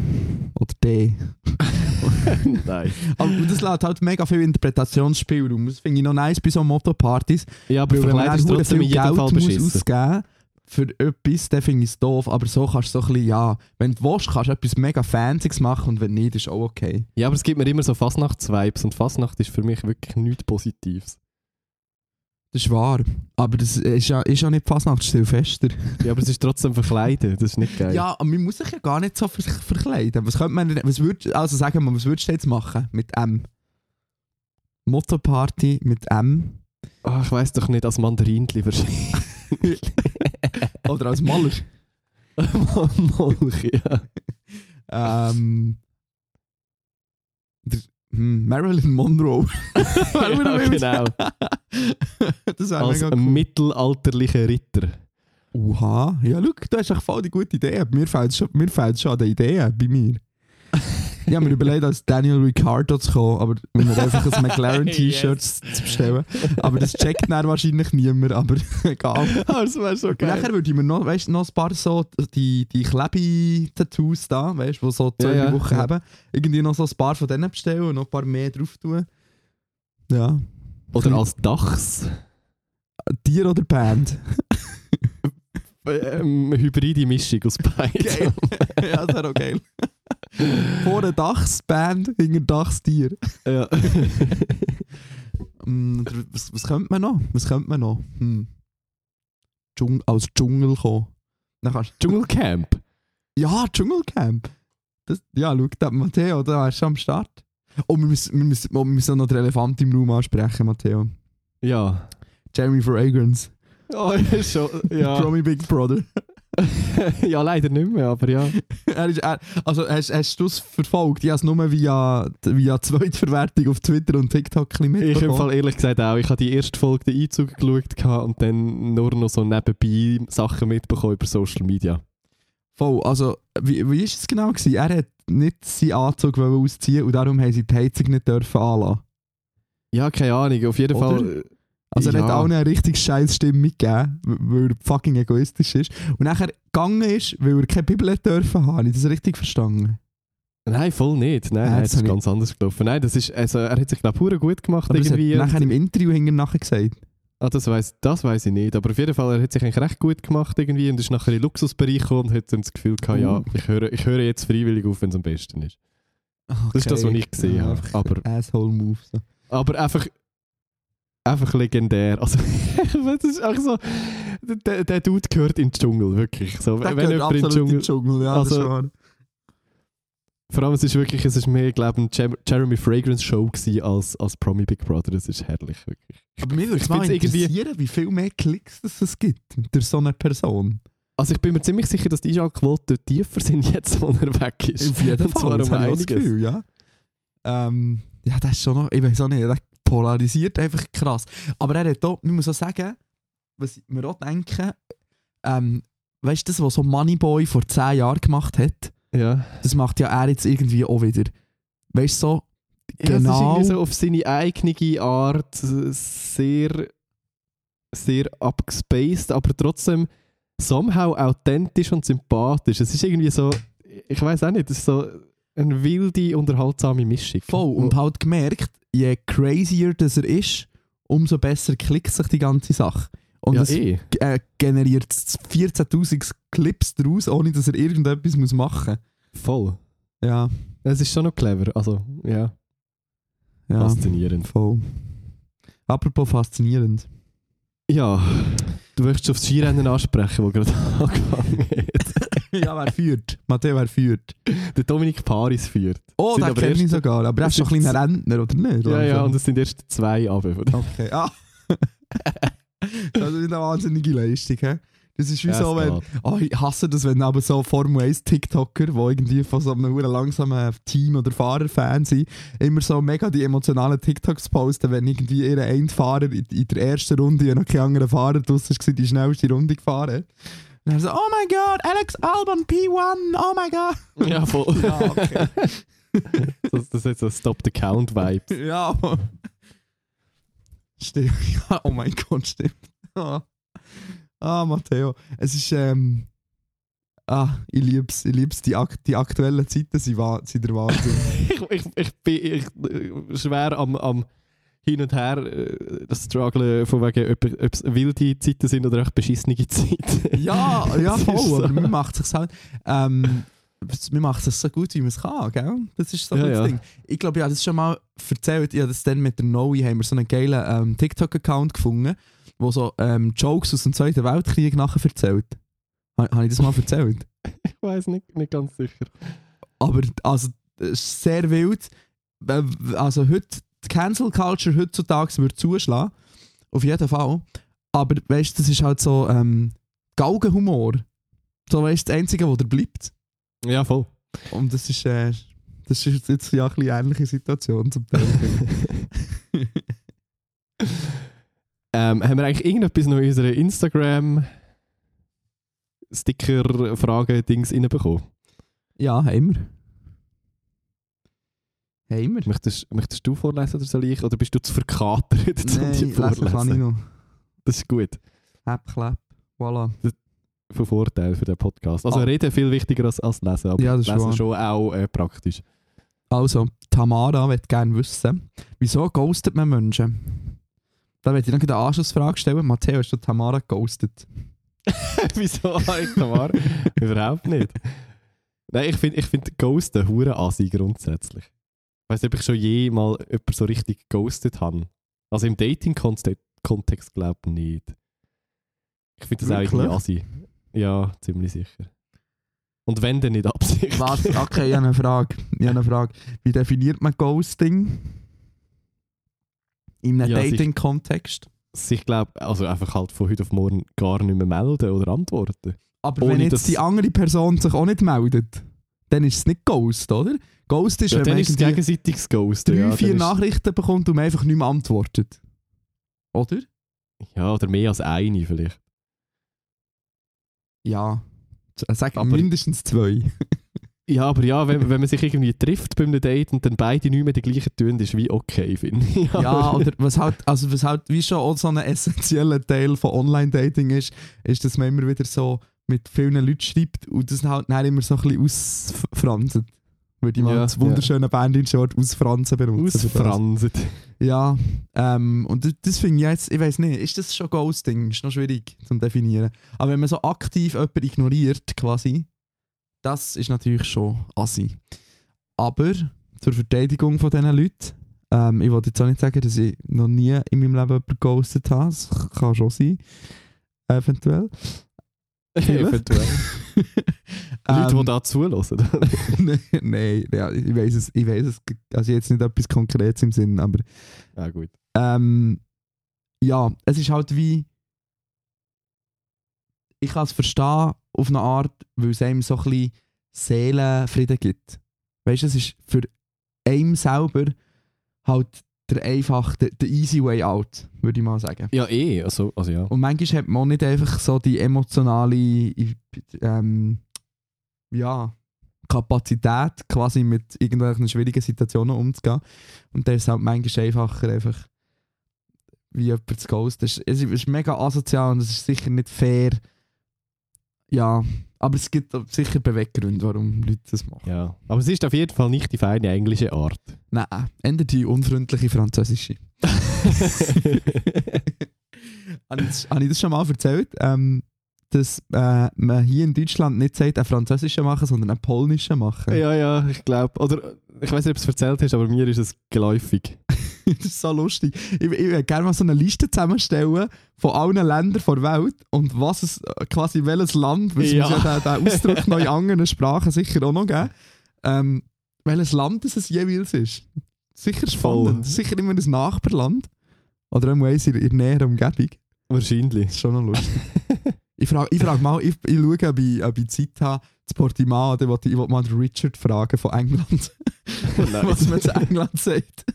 oder D. Nein. Aber das lässt halt mega viel Interpretationsspielraum. Das finde ich noch nice bei so Motopartys. Ja, aber Weil wenn man ist trotzdem viel Geld ausgeben für etwas, dann finde ich es doof. Aber so kannst du so ein bisschen, ja, wenn du willst, kannst du etwas mega Fancyes machen und wenn nicht, ist auch okay. Ja, aber es gibt mir immer so Fastnachts-Vibes und Fastnacht ist für mich wirklich nichts Positives. Das ist wahr. Aber das ist ja, ist ja nicht Fasnacht, Silvester. Ja, aber es ist trotzdem verkleiden, das ist nicht geil. Ja, aber man muss sich ja gar nicht so ver verkleiden. Was könnte man, was würd, also sagen wir, was würdest du jetzt machen mit M? Motto-Party mit M Ah, ich weiß doch nicht, als Mandarinli wahrscheinlich. oder als Maler? Molch, ja. ähm, der, hm, Marilyn Monroe. ja, genau. das Als cool. mittelalterlicher Ritter. Oha. Ja, schau, du hast echt voll die gute Idee. Mir fehlt schon, mir fehlt schon an den Ideen bei mir. Ich habe mir überlegt, als Daniel Ricciardo zu kommen, aber um einfach ein McLaren-T-Shirt zu bestellen. Aber das checkt dann wahrscheinlich niemand, aber egal. Das wäre so Und nachher würde ich mir noch, weißt, noch ein paar so die, die Klebe-Tattoos da, weißt, die so zwei Ja, ja, Wochen ja. haben, irgendwie noch so ein paar von denen bestellen und noch ein paar mehr drauf tun. Ja. Oder als Dachs. Tier oder Band? Ähm, hybride Mischung aus beiden. Geil. ja, das wäre auch geil. Vorne Dachsband, hinter Dachstier. ja. Mm, was, was könnte man noch? Was könnte man noch? Hm. Dschung aus Dschungel kommen. Dann kannst Dschungelcamp. Ja, Dschungelcamp. Das, ja, schau, der Matteo, da ist schon am Start. Oh, wir müssen, wir, müssen, oh, wir müssen noch den Elefant im Raum ansprechen, Matteo. Ja. Jeremy Fragrance. Oh, ja, schon. Ja. Promi Big Brother. ja, leider nicht mehr, aber ja. er ist, er, also hast, hast du es verfolgt? Ich habe es nur via, via Zweitverwertung auf Twitter und TikTok ein bisschen Ich im mitbekommen. Fall ehrlich gesagt auch. Ich habe die erste Folge den Einzug geschaut und dann nur noch so nebenbei Sachen mitbekommen über Social Media. Voll, also wie, wie ist es genau gewesen? Er hat nicht seinen Anzug ausziehen und darum haben sie die Heizung nicht dürfen anlassen. Ja, keine Ahnung. Auf jeden Oder? Fall. Also er hat Ja. allen eine richtig scheiß Stimme gegeben, w- weil er fucking egoistisch ist. Und nachher gegangen ist, weil er keine Bibel hat dürfen haben. Habe ich das richtig verstanden? Nein, voll nicht. Nein, Ja, nein das ist habe ich- ganz anders gelaufen. Nein, das ist, also, er hat sich, glaube ich, gut gemacht Aber das hat irgendwie. nachher im Interview hinten nachher gesagt. Ah, das weiß das weiss ich nicht. Aber auf jeden Fall, er hat sich eigentlich recht gut gemacht irgendwie und ist nachher in den Luxusbereich gekommen und hat dann das Gefühl gehabt, ja, Uh. ich höre, ich höre jetzt freiwillig auf, wenn es am besten ist. Das ist das, was ich gesehen habe. einfach Aber- Asshole-Move. So. Aber einfach, einfach legendär. Also, das ist auch so, der, der Dude gehört in den Dschungel, wirklich. So, Der wenn jemand in den Dschungel, in den Dschungel, ja, Also- vor allem, es ist wirklich, es ist mehr, glaube ich, eine Jer- Jeremy Fragrance Show gewesen als, als Promi Big Brother. Das ist herrlich, wirklich. Aber mir würde es mal interessieren, wie viel mehr Klicks das es gibt durch so eine Person. Also ich bin mir ziemlich sicher, dass die Einschaltquoten tiefer sind jetzt, wo er weg ist. Auf jeden Fall, das das. Gefühl, ja. Ähm, ja, das ist schon noch, ich weiß auch nicht, polarisiert einfach krass. Aber er hat auch, ich muss auch sagen, was mir auch denke, ähm, weißt du, das, was so Moneyboy vor 10 Jahren gemacht hat, Ja. das macht ja er jetzt irgendwie auch wieder. Weißt du, so, Ja, es ist Genau. so auf seine eigene Art sehr, sehr abgespaced, aber trotzdem somehow authentisch und sympathisch. Es ist irgendwie so, ich weiß auch nicht, es ist so eine wilde, unterhaltsame Mischung. voll. Und halt gemerkt, je crazier das er ist, umso besser klickt sich die ganze Sache. Und ja, es eh. äh, generiert 14'000 Clips daraus, ohne dass er irgendetwas muss machen Voll. muss. Ja, Es ist schon noch clever. Also, ja, ja. faszinierend. Voll. Apropos faszinierend. Ja, du möchtest aufs Skirennen ansprechen, das gerade angefangen hat. ja, wer führt? Matteo, wer führt? Der Dominik Paris führt. Oh, den kenne ich sogar. Aber er ist doch ein kleiner Rentner, oder nicht? Ja, ja, und es sind erst zwei Abe. Okay, ah. das ist eine wahnsinnige Leistung, hä? Das ist wie so, es wenn... Oh, ich hasse das, wenn aber so Formel 1 TikToker, die irgendwie von so einem langsamen Team- oder Fahrerfan sind, immer so mega die emotionalen TikToks posten, wenn irgendwie ihr Endfahrer in, in der ersten Runde, ja noch kein anderer Fahrer draussen war, die schnellste Runde gefahren. Und dann so, oh mein Gott, Alex Albon P1, oh mein Gott. Ja, voll. Ja, okay. das, das ist so Stop the Count Vibe. ja. Stimmt, ja, oh mein Gott, stimmt. Ah Matteo, es ist, ähm... ah, ich lieb's, ich lieb's. Die, ak die aktuellen Zeiten sind, sind der Wahnsinn. ich, ich, ich bin ich, schwer am, am Hin und Her äh, das Struggle von wegen, ob, ob es wilde Zeiten sind oder echt beschissene Zeiten. ja, ja, voll, so. aber man macht es halt. Ähm, man macht es so gut, wie man es kann, gell? Das ist so Ja, ein ja. Ding. Ich glaube, ich habe das schon mal erzählt. Ich habe das dann mit der Noe haben wir so einen geilen ähm, TikTok-Account gefunden, wo so ähm, Jokes aus dem Zweiten Weltkrieg nachher erzählt. Ha- Habe ich das mal erzählt? ich weiß nicht, nicht ganz sicher. Aber also, es ist sehr wild. Also heute, die Cancel Culture heutzutage wird zuschlagen. Auf jeden Fall. Aber weißt du, das ist halt so ähm, Galgenhumor. So weißt du, das Einzige, was da bleibt. Ja, voll. Und das ist, äh, das ist jetzt ja ein bisschen ähnliche Situation zum Teil. Ähm, haben wir eigentlich irgendetwas noch in unsere Instagram Sticker-Fragen-Dings reinbekommen? ja, haben wir. Haben wir. Möchtest, möchtest du vorlesen oder soll ich? Oder bist du zu verkatert, um die lesen kann ich vorlesen? noch. Das ist gut. Hab, klapp. Voilà. Von Vorteil für den Podcast. Also Ah. reden viel wichtiger als, als lesen, aber Ja, das ist lesen wahr. schon auch äh, praktisch. Also, Tamara möchte gerne wissen, wieso ghostet man Menschen? Da möchte ich noch eine Anschlussfrage stellen. Matteo, hast du Tamara geghostet? Wieso eigentlich Tamar? Überhaupt nicht. Nein, ich finde ich find Ghosten hure assi grundsätzlich. Ich weiß nicht, ob ich schon jemals jemanden so richtig ghostet habe. Also im Dating-Kontext glaube ich nicht. Ich finde das auch irgendwie Wirklich? assi. Ja, ziemlich sicher. Und wenn, dann nicht absichtlich. Was? Okay, ich habe eine Frage. Ich habe eine Frage. Wie definiert man Ghosting? In einem Ja, sich- Dating-Kontext? sich glaube also einfach halt von heute auf morgen gar nicht mehr melden oder antworten. Aber Ohne wenn jetzt die andere Person sich auch nicht meldet, dann ist es nicht Ghost, oder? Ghost ist, Ja, wenn man ist gegenseitiges Ghosten. drei, ja, vier Nachrichten bekommt und man einfach nicht mehr antwortet. Oder? Ja, oder mehr als eine vielleicht. Ja. Sag Aber- mindestens zwei. Ja, aber ja, wenn, wenn man sich irgendwie trifft bei einem Date und dann beide nicht mehr die gleichen tun, ist wie okay, finde ich. Ja, oder was halt, also was halt wie schon auch so ein essentieller Teil von Online-Dating ist, ist, dass man immer wieder so mit vielen Leuten schreibt und das halt dann immer so ein bisschen ausfranset. Würde ich mal Ja, das wunderschöne bernische Wort ausfransen benutzen. Ausfranset. Ja, ähm, und das, das finde ich jetzt, ich weiß nicht, ist das schon Ghosting? Ist noch schwierig zu definieren. Aber wenn man so aktiv jemanden ignoriert, quasi, das ist natürlich schon assi. Aber zur Verteidigung von diesen Leuten, ähm, ich wollte jetzt auch nicht sagen, dass ich noch nie in meinem Leben jemanden geghostet habe. Das kann schon sein. Eventuell. Eventuell. Leute, die Ähm, da zulassen. Nein, nein, ja, ich weiß es, ich weiß es, also jetzt nicht etwas Konkretes im Sinn, aber ja, gut. ähm, ja, es ist halt wie. Ich kann es verstehen auf eine Art, weil es einem so ein bisschen Seelenfrieden gibt. Weißt du, es ist für einen selber halt der einfach, der, der easy way out, würde ich mal sagen. Ja, eh. Also, also ja. Und manchmal hat man nicht einfach so die emotionale ähm, ja, Kapazität, quasi mit irgendwelchen schwierigen Situationen umzugehen. Und dann ist es halt manchmal einfacher, einfach wie jemand zu ghosten. Es ist, es ist mega asozial und es ist sicher nicht fair. Ja, aber es gibt sicher Beweggründe, warum Leute das machen. ja. Aber es ist auf jeden Fall nicht die feine englische Art. Nein, ändert die unfreundliche französische. Habe ich, das- habe ich das schon mal erzählt? Ähm, dass äh, man hier in Deutschland nicht sagt, einen französischen machen, sondern einen polnischen machen. ja, ja, ich glaube. Oder ich weiß nicht, ob du es erzählt hast, aber mir ist es geläufig. das ist so lustig. Ich, ich würde gerne mal so eine Liste zusammenstellen von allen Ländern der Welt und was es, quasi welches Land, weil es Ja. muss ja den, den Ausdruck noch in anderen Sprachen sicher auch noch geben, ähm, welches Land es jeweils ist. Sicher Voll. spannend. Sicher immer ein Nachbarland. Oder irgendwo in der näheren Umgebung. Wahrscheinlich. Das ist schon noch lustig. ich frage ich frag mal, ich, ich schaue, ob ich, ob ich Zeit habe, zu Portimao, dann wollte ich, mal Richard fragen von England, was man zu England sagt.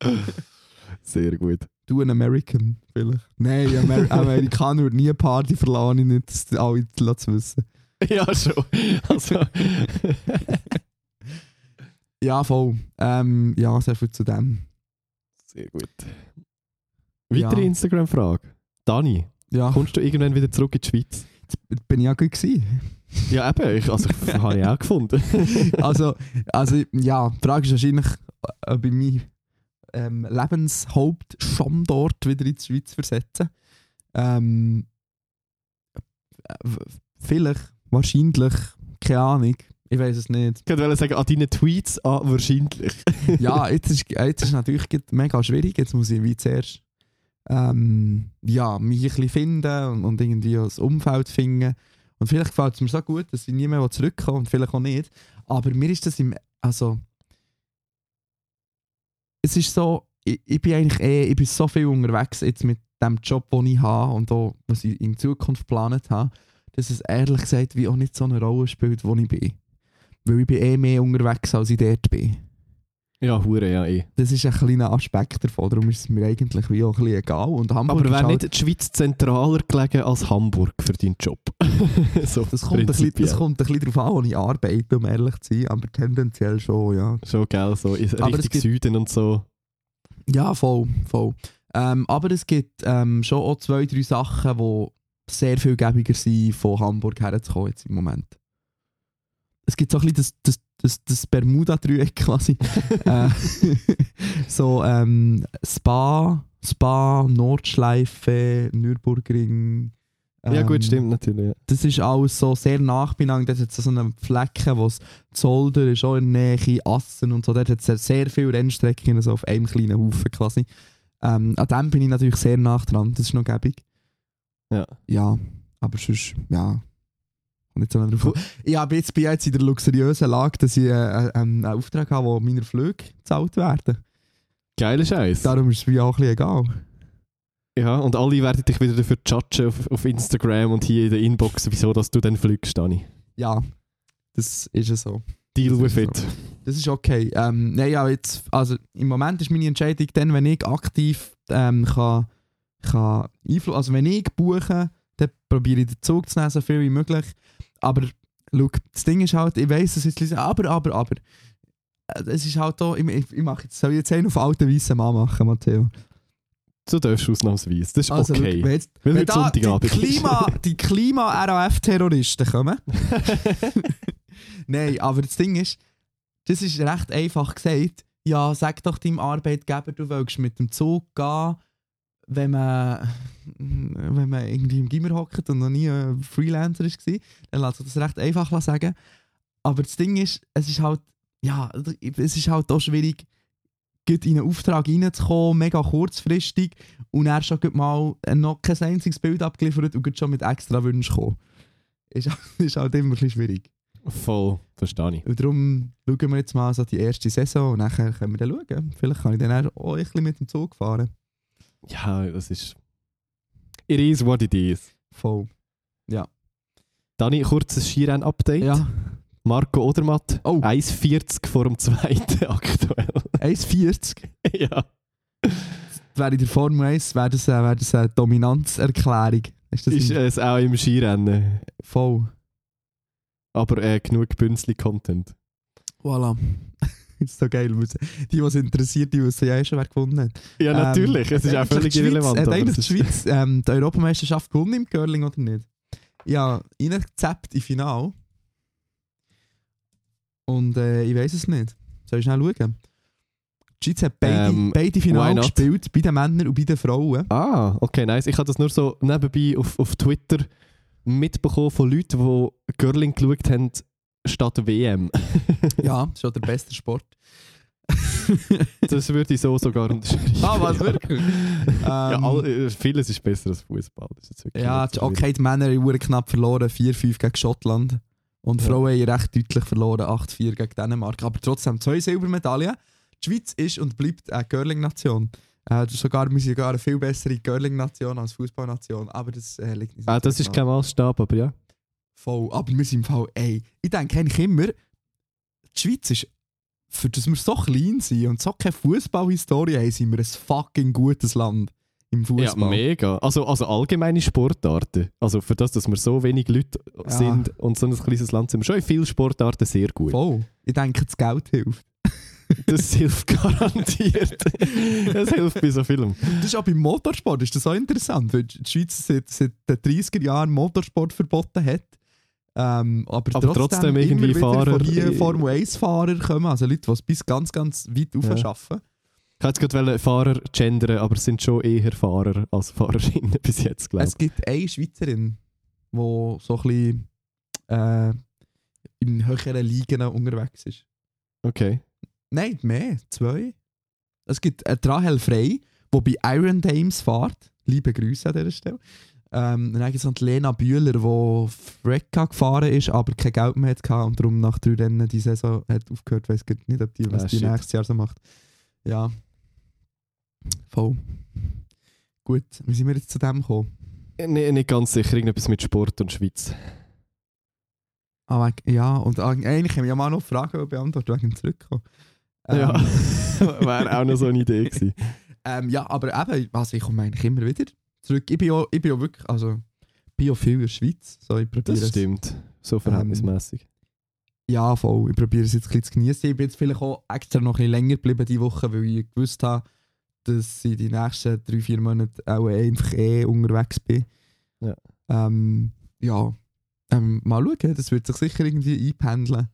Sehr gut. Du ein American, vielleicht? Nein, Amer Amerikaner würde nie eine Party verlassen, ich nicht, das alle zu wissen. Ja, schon. Also, Ja, voll. Ähm, ja, sehr viel zu dem. sehr gut. Weitere Ja. Instagram-Frage. Dani, Ja, kommst du irgendwann wieder zurück in die Schweiz? jetzt bin ich ja gut gewesen. Ja, eben, ich, also ich, habe ich auch gefunden. also, also, ja, die Frage ist wahrscheinlich, ob ich meinen ähm, Lebenshauptstandort wieder in die Schweiz versetzen. Ähm, äh, vielleicht, wahrscheinlich, keine Ahnung. Ich weiß es nicht. Ich wollte sagen, an deinen Tweets ah, wahrscheinlich. ja, jetzt ist, jetzt ist natürlich mega schwierig. Jetzt muss ich wie zuerst ähm, ja, mich ein bisschen finden und, und irgendwie das Umfeld finden. Und vielleicht gefällt es mir so gut, dass ich nie mehr zurückkomme und vielleicht auch nicht. Aber mir ist das im. Also. Es ist so, ich, ich bin eigentlich eh, ich bin so viel unterwegs jetzt mit dem Job, den ich habe und auch, was ich in Zukunft geplant habe, dass es ehrlich gesagt wie auch nicht so eine Rolle spielt, wo ich bin. Weil ich bin eh mehr unterwegs, als ich dort bin. Ja, hure ja eh. Das ist ein kleiner Aspekt davon, darum ist es mir eigentlich wie auch ein bisschen egal. Und Hamburg Aber wäre halt, nicht die Schweiz zentraler gelegen als Hamburg für deinen Job? so das, kommt ein bisschen, das kommt ein bisschen darauf an, wo ich arbeite, um ehrlich zu sein, aber tendenziell schon, ja. Schon geil, so Richtung Süden und so. Ja, voll, voll. Ähm, aber es gibt ähm, schon auch zwei, drei Sachen, die sehr viel gäbiger sind, von Hamburg herzukommen jetzt im Moment. Es gibt so ein bisschen das, das, das, das Bermuda-Dreieck quasi. äh, so ähm, Spa, Spa, Nordschleife, Nürburgring. ja gut, ähm, stimmt natürlich. Ja. das ist alles so sehr nah beieinander. Dort hat es so einen Flecken, wo es Zolder ist, auch in der Nähe, Assen und so. Dort hat es sehr, sehr viele Rennstrecken so auf einem kleinen Haufen quasi. Ähm, an dem bin ich natürlich sehr nah dran, das ist noch gäbig. Ja. Ja, aber sonst, ja. Und jetzt drauf. an. Ich habe jetzt, bin jetzt in der luxuriösen Lage, dass ich äh, äh, einen Auftrag habe, wo meine Flüge gezahlt werden. Geiler Scheiß. Darum ist es mir auch ein bisschen egal. Ja, und alle werden dich wieder dafür judgen auf, auf Instagram und hier in der Inbox, wieso dass du dann fliegst, Dani. Ja, das ist ja so. Deal Das with it. Das ist okay. Ähm, nein, ja, jetzt, also im Moment ist meine Entscheidung dann, wenn ich aktiv ähm, kann, kann Einfluss, also wenn ich buche, dann probiere ich den Zug zu nehmen, so viel wie möglich. Aber schau, das Ding ist halt, ich weiss, es ist bisschen- aber, aber, aber. Äh, Es ist halt auch, ich, ich, ich mache jetzt, soll ich jetzt einen auf alten weißen Mann machen, Matteo? Du darfst ausnahmsweise. Das ist Also, okay. schau, wenn, jetzt, wenn heute da die. Klima, die Klima-RAF-Terroristen kommen. Nein, aber das Ding ist, das ist recht einfach gesagt. Ja, sag doch deinem Arbeitgeber, du willst mit dem Zug gehen, wenn man, wenn man irgendwie im Gimmer hockt und noch nie ein Freelancer war. Dann lässt sich das recht einfach sagen. Aber das Ding ist, es ist halt, ja, es ist halt auch schwierig, gut in einen Auftrag reinzukommen, mega kurzfristig und er schon mal noch kein einziges Bild abgeliefert und schon mit extra Wünschen kommen. Ist, ist halt immer ein bisschen schwierig. Voll, verstehe ich. Und darum schauen wir jetzt mal so die erste Saison und nachher können wir dann schauen. Vielleicht kann ich dann auch ein bisschen mit dem Zug fahren. Ja, das ist... It is what it is. Voll. Dani, kurzes Skirenn-Update. Ja. Marco Odermatt, Oh. 1,40 vor dem zweiten aktuell. 1,40. ja. Wäre in der Formel 1 wäre das, äh, wäre das eine Dominanzerklärung. Ist das Ist es auch im Skirennen. voll. Aber äh, genug Bünzli-Content. Voilà. Ist so geil. Die, die es interessiert, die wissen ja eh schon, wer gewonnen hat. Ja, Ähm, natürlich. es ist hat auch völlig Schweiz- irrelevant. Hat aber eigentlich die Schweiz ähm, die Europameisterschaft gewonnen im Curling oder nicht? Ja, reingezappt im Finale. Und äh, ich weiß es nicht. Soll ich schnell schauen? Die Schweiz hat beide, Ähm, beide Finale gespielt, bei den Männern und bei den Frauen. Ah, okay, nice. Ich habe das nur so nebenbei auf, auf Twitter mitbekommen von Leuten, die Girling geschaut haben statt WM. Ja, auch der beste Sport. Das würde ich so sogar unterschreiben. Ah, was, wirklich? ja, Ähm, all, äh, vieles ist besser als Fußball. Ja, so okay, die Männer haben knapp verloren, 4-5 gegen Schottland. Und die Ja. Frauen haben recht deutlich verloren, 8-4 gegen Dänemark. Aber trotzdem zwei Silbermedaillen. Die Schweiz ist und bleibt eine Curling-Nation. Äh, sogar, wir sind sogar eine viel bessere Curling-Nation als Fußball-Nation. Aber das äh, liegt nicht Ah, das ist kein Maßstab, aber ja. Voll. Aber wir sind im Fall, ey, ich denke eigentlich immer, die Schweiz ist, für das wir so klein sind und so keine Fußballhistorie haben, sind wir ein fucking gutes Land im Ja, Fußball. mega. Also, also allgemeine Sportarten. Also für das, dass wir so wenig Leute Ja. sind und so ein kleines Land sind, wir schon in vielen Sportarten sehr gut. Voll. Ich denke, das Geld hilft. Das hilft garantiert. Das hilft bei so Filmen. Das ist auch beim Motorsport ist das auch interessant, weil die Schweiz seit, seit den 30er Jahren Motorsport verboten hat. Ähm, aber, Aber trotzdem irgendwie immer wieder Fahrer- von hier Formel 1-Fahrer kommen, also Leute, die es bis ganz, ganz weit rauf Ja. schaffen. Ich hätte gerade Fahrer gendern, aber es sind schon eher Fahrer als Fahrerinnen bis jetzt, glaube ich. Es gibt eine Schweizerin, die so ein bisschen äh, in höheren Ligen unterwegs ist. Okay. Nein, mehr, zwei. Es gibt eine Rahel Frey, die bei Iron Dames fährt. Liebe Grüße an dieser Stelle. Ähm, dann gibt es noch die Lena Bühler, die Frecka gefahren ist, aber kein Geld mehr hatte und darum nach drei Rennen die Saison hat aufgehört. Ich weiß nicht, ob die, was Ah, die shit. nächstes Jahr so macht. Ja. Voll. Gut, wie sind wir jetzt zu dem gekommen? Nee, nicht ganz sicher, irgendetwas mit Sport und Schweiz. Ah, wegen- ja, und eigentlich haben wir ja mal noch Fragen beantwortet wegen dem Zurückkommen. Ja, Ähm, wäre auch noch so eine Idee gewesen. Ähm, ja, aber eben, also ich komme eigentlich immer wieder zurück. Ich bin ja, ich bin ja wirklich, also bin ja viel in der Schweiz. So, ich probiere Das es. stimmt. So verhältnismäßig. Ja, voll. Ich probiere es jetzt ein bisschen zu genießen. Ich bin jetzt vielleicht auch extra noch ein bisschen länger geblieben diese Woche, weil ich gewusst habe, dass ich die nächsten drei, vier Monate auch einfach eh unterwegs bin. Ja. Ähm, ja. Ähm, mal schauen, das wird sich sicher irgendwie einpendeln.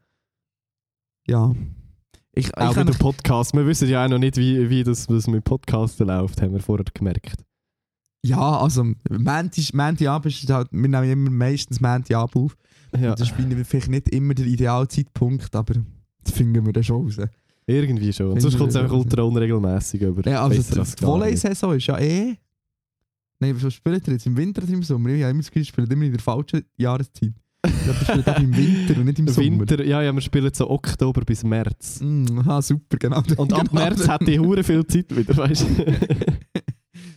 Ja. Ich, ich auch kann mit dem Podcast. Wir wissen ja auch noch nicht, wie, wie das, das mit Podcasten läuft, haben wir vorher gemerkt. Ja, also Montag Montagabend ist halt, wir nehmen immer meistens Montagabend auf. Ja, Das ist vielleicht nicht immer der ideale Zeitpunkt, aber das finden wir dann schon raus. irgendwie schon. Und sonst kommt es einfach ultra unregelmäßig über. Ja, also Besser die nicht. Volley-Saison ist ja eh... Nein, was spielt ihr jetzt? Im Winter oder im Sommer? Ich habe immer das Gefühl, spielt immer in der falschen Jahreszeit. Ich glaube, ihr spielt auch im Winter und nicht im Sommer. Winter, ja, ja, wir spielen so Oktober bis März. Mm, aha, super, genau. Und ab genau. März hat die Hure viel Zeit wieder, weißt du?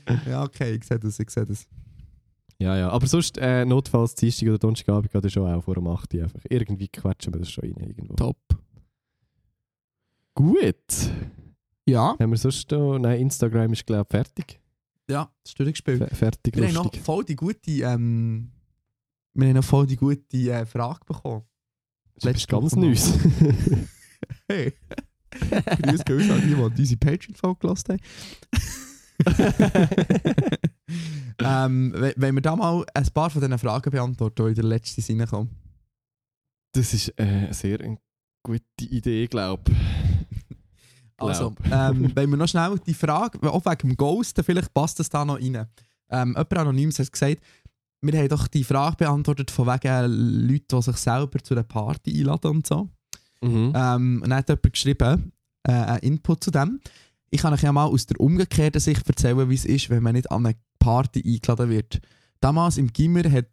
Ja, okay, ich sehe das, ich sehe das. ja, ja. Aber sonst, äh, notfalls Dienstag oder Donnerstagabend geht das schon auch vor dem 8 Uhr einfach. Irgendwie quetschen wir das schon rein irgendwo. Top. Gut. Ja, Haben wir sonst noch... Nein, Instagram ist glaube ich fertig. ja, das ist durchgespielt. Fe- Fertig, Wir haben noch lustig. voll die gute... Ähm, wir haben noch voll die gute äh, Frage bekommen. Das ist ganz. Neues. Hey. Grüß Gott an die, die diese Patreon-Folge gelassen haben. Ähm, we- wenn wir da mal ein paar von diesen Fragen beantworten, die in der letzten reinkommen. das ist äh, eine sehr eine gute Idee, glaube ich. Also, ähm, wenn wir noch schnell die Frage, auch wegen dem Ghosten, vielleicht passt das da noch rein. Ähm, jemand Anonymes hat gesagt, wir haben doch die Frage beantwortet von wegen Leuten, die sich selber zu einer Party einladen und so. Mhm. Ähm, und dann hat jemand geschrieben, äh, einen Input zu dem. Ich kann euch ja mal aus der umgekehrten Sicht erzählen, wie es ist, wenn man nicht an eine Party eingeladen wird. Damals im Gimmer hat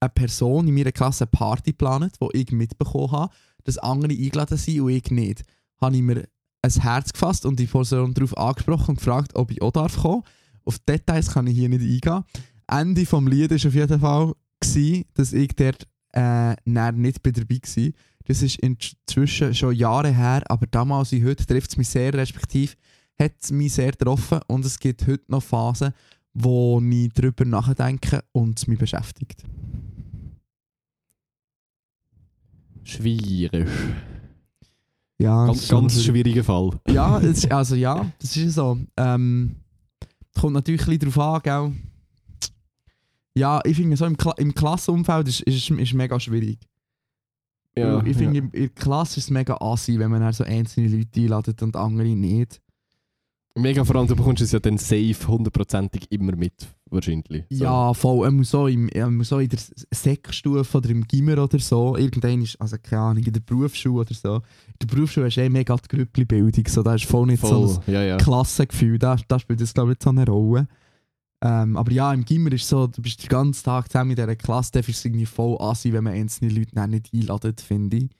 eine Person in meiner Klasse eine Party geplant, die ich mitbekommen habe, dass andere eingeladen sind und ich nicht. Habe ich mir ein Herz gefasst und die Person darauf angesprochen und gefragt, ob ich auch darf kommen. Auf Details kann ich hier nicht eingehen. Ende vom Lied war auf jeden Fall, gewesen, dass ich dort äh, nicht bei dabei war. Das ist inzwischen schon Jahre her, aber damals wie heute trifft es mich sehr, respektive hat es mich sehr getroffen und es gibt heute noch Phasen, wo ich darüber nachdenke und es mich beschäftigt. Schwierig. Ja, Ganz, ganz schwieriger Fall. Ja, es, ist- also ja, das ist so. Ähm, kommt natürlich ein bisschen darauf an, gell? Ja, ich finde so im, Kla im Klassenumfeld ist, ist, ist mega schwierig. Ja, ich finde, ja. in der Klasse ist es mega assi, wenn man dann so einzelne Leute einladet und andere nicht. Mega vor allem, du bekommst es ja dann safe hundertprozentig immer mit, wahrscheinlich. So. Ja, voll. Er muss so, im, muss so in der Sekstufe oder im Gimmer oder so. Irgendwann ist, also keine Ahnung, in der Berufsschule oder so. In der Berufsschule hast du eh mega die Grüppli-Bildung. So, da ist voll nicht so Voll, ja, ja. ein Klassengefühl. Da, da spielt das, glaube ich, so eine Rolle. Ähm, aber ja, im Gimmer ist so, du bist den ganzen Tag zusammen in dieser Klasse, da ist es irgendwie voll assi, wenn man einzelne Leute nicht einladet, finde ich.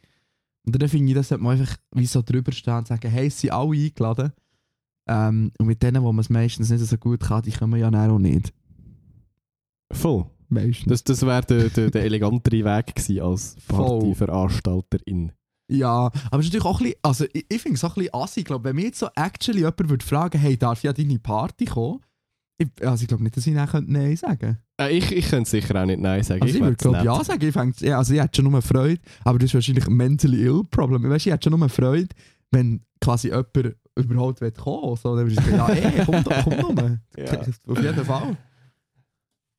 Und dann finde ich, das sollte man einfach wie so drüber stehen und sagen, hey, es sind alle eingeladen. Ähm, und mit denen, wo man es meistens nicht so gut kann, die kommen ja dann auch nicht. Voll. Meistens. Das, das wäre der, der, der elegantere Weg gewesen als. Partyveranstalterin. Ja, aber es ist natürlich auch ein bisschen, also ich, ich finde es auch ein bisschen assi. Ich glaube, wenn mir jetzt so actually jemand würde fragen, hey, darf ich an deine Party kommen? Ich, also ich glaube nicht, dass ich dann könnte Nein sagen Äh, ich, ich könnte sicher auch nicht Nein sagen. Also ich, würde glaube ja sagen. Ich, fäng, ja, also ich hätte schon nur Freude, aber das ist wahrscheinlich ein mentally ill Problem. Weißt du, ich hätte schon nur Freude, wenn quasi jemand überhaupt will kommen So, dann würde ich sagen, ja, ey, komm doch, komm nur. Ja. Auf jeden Fall.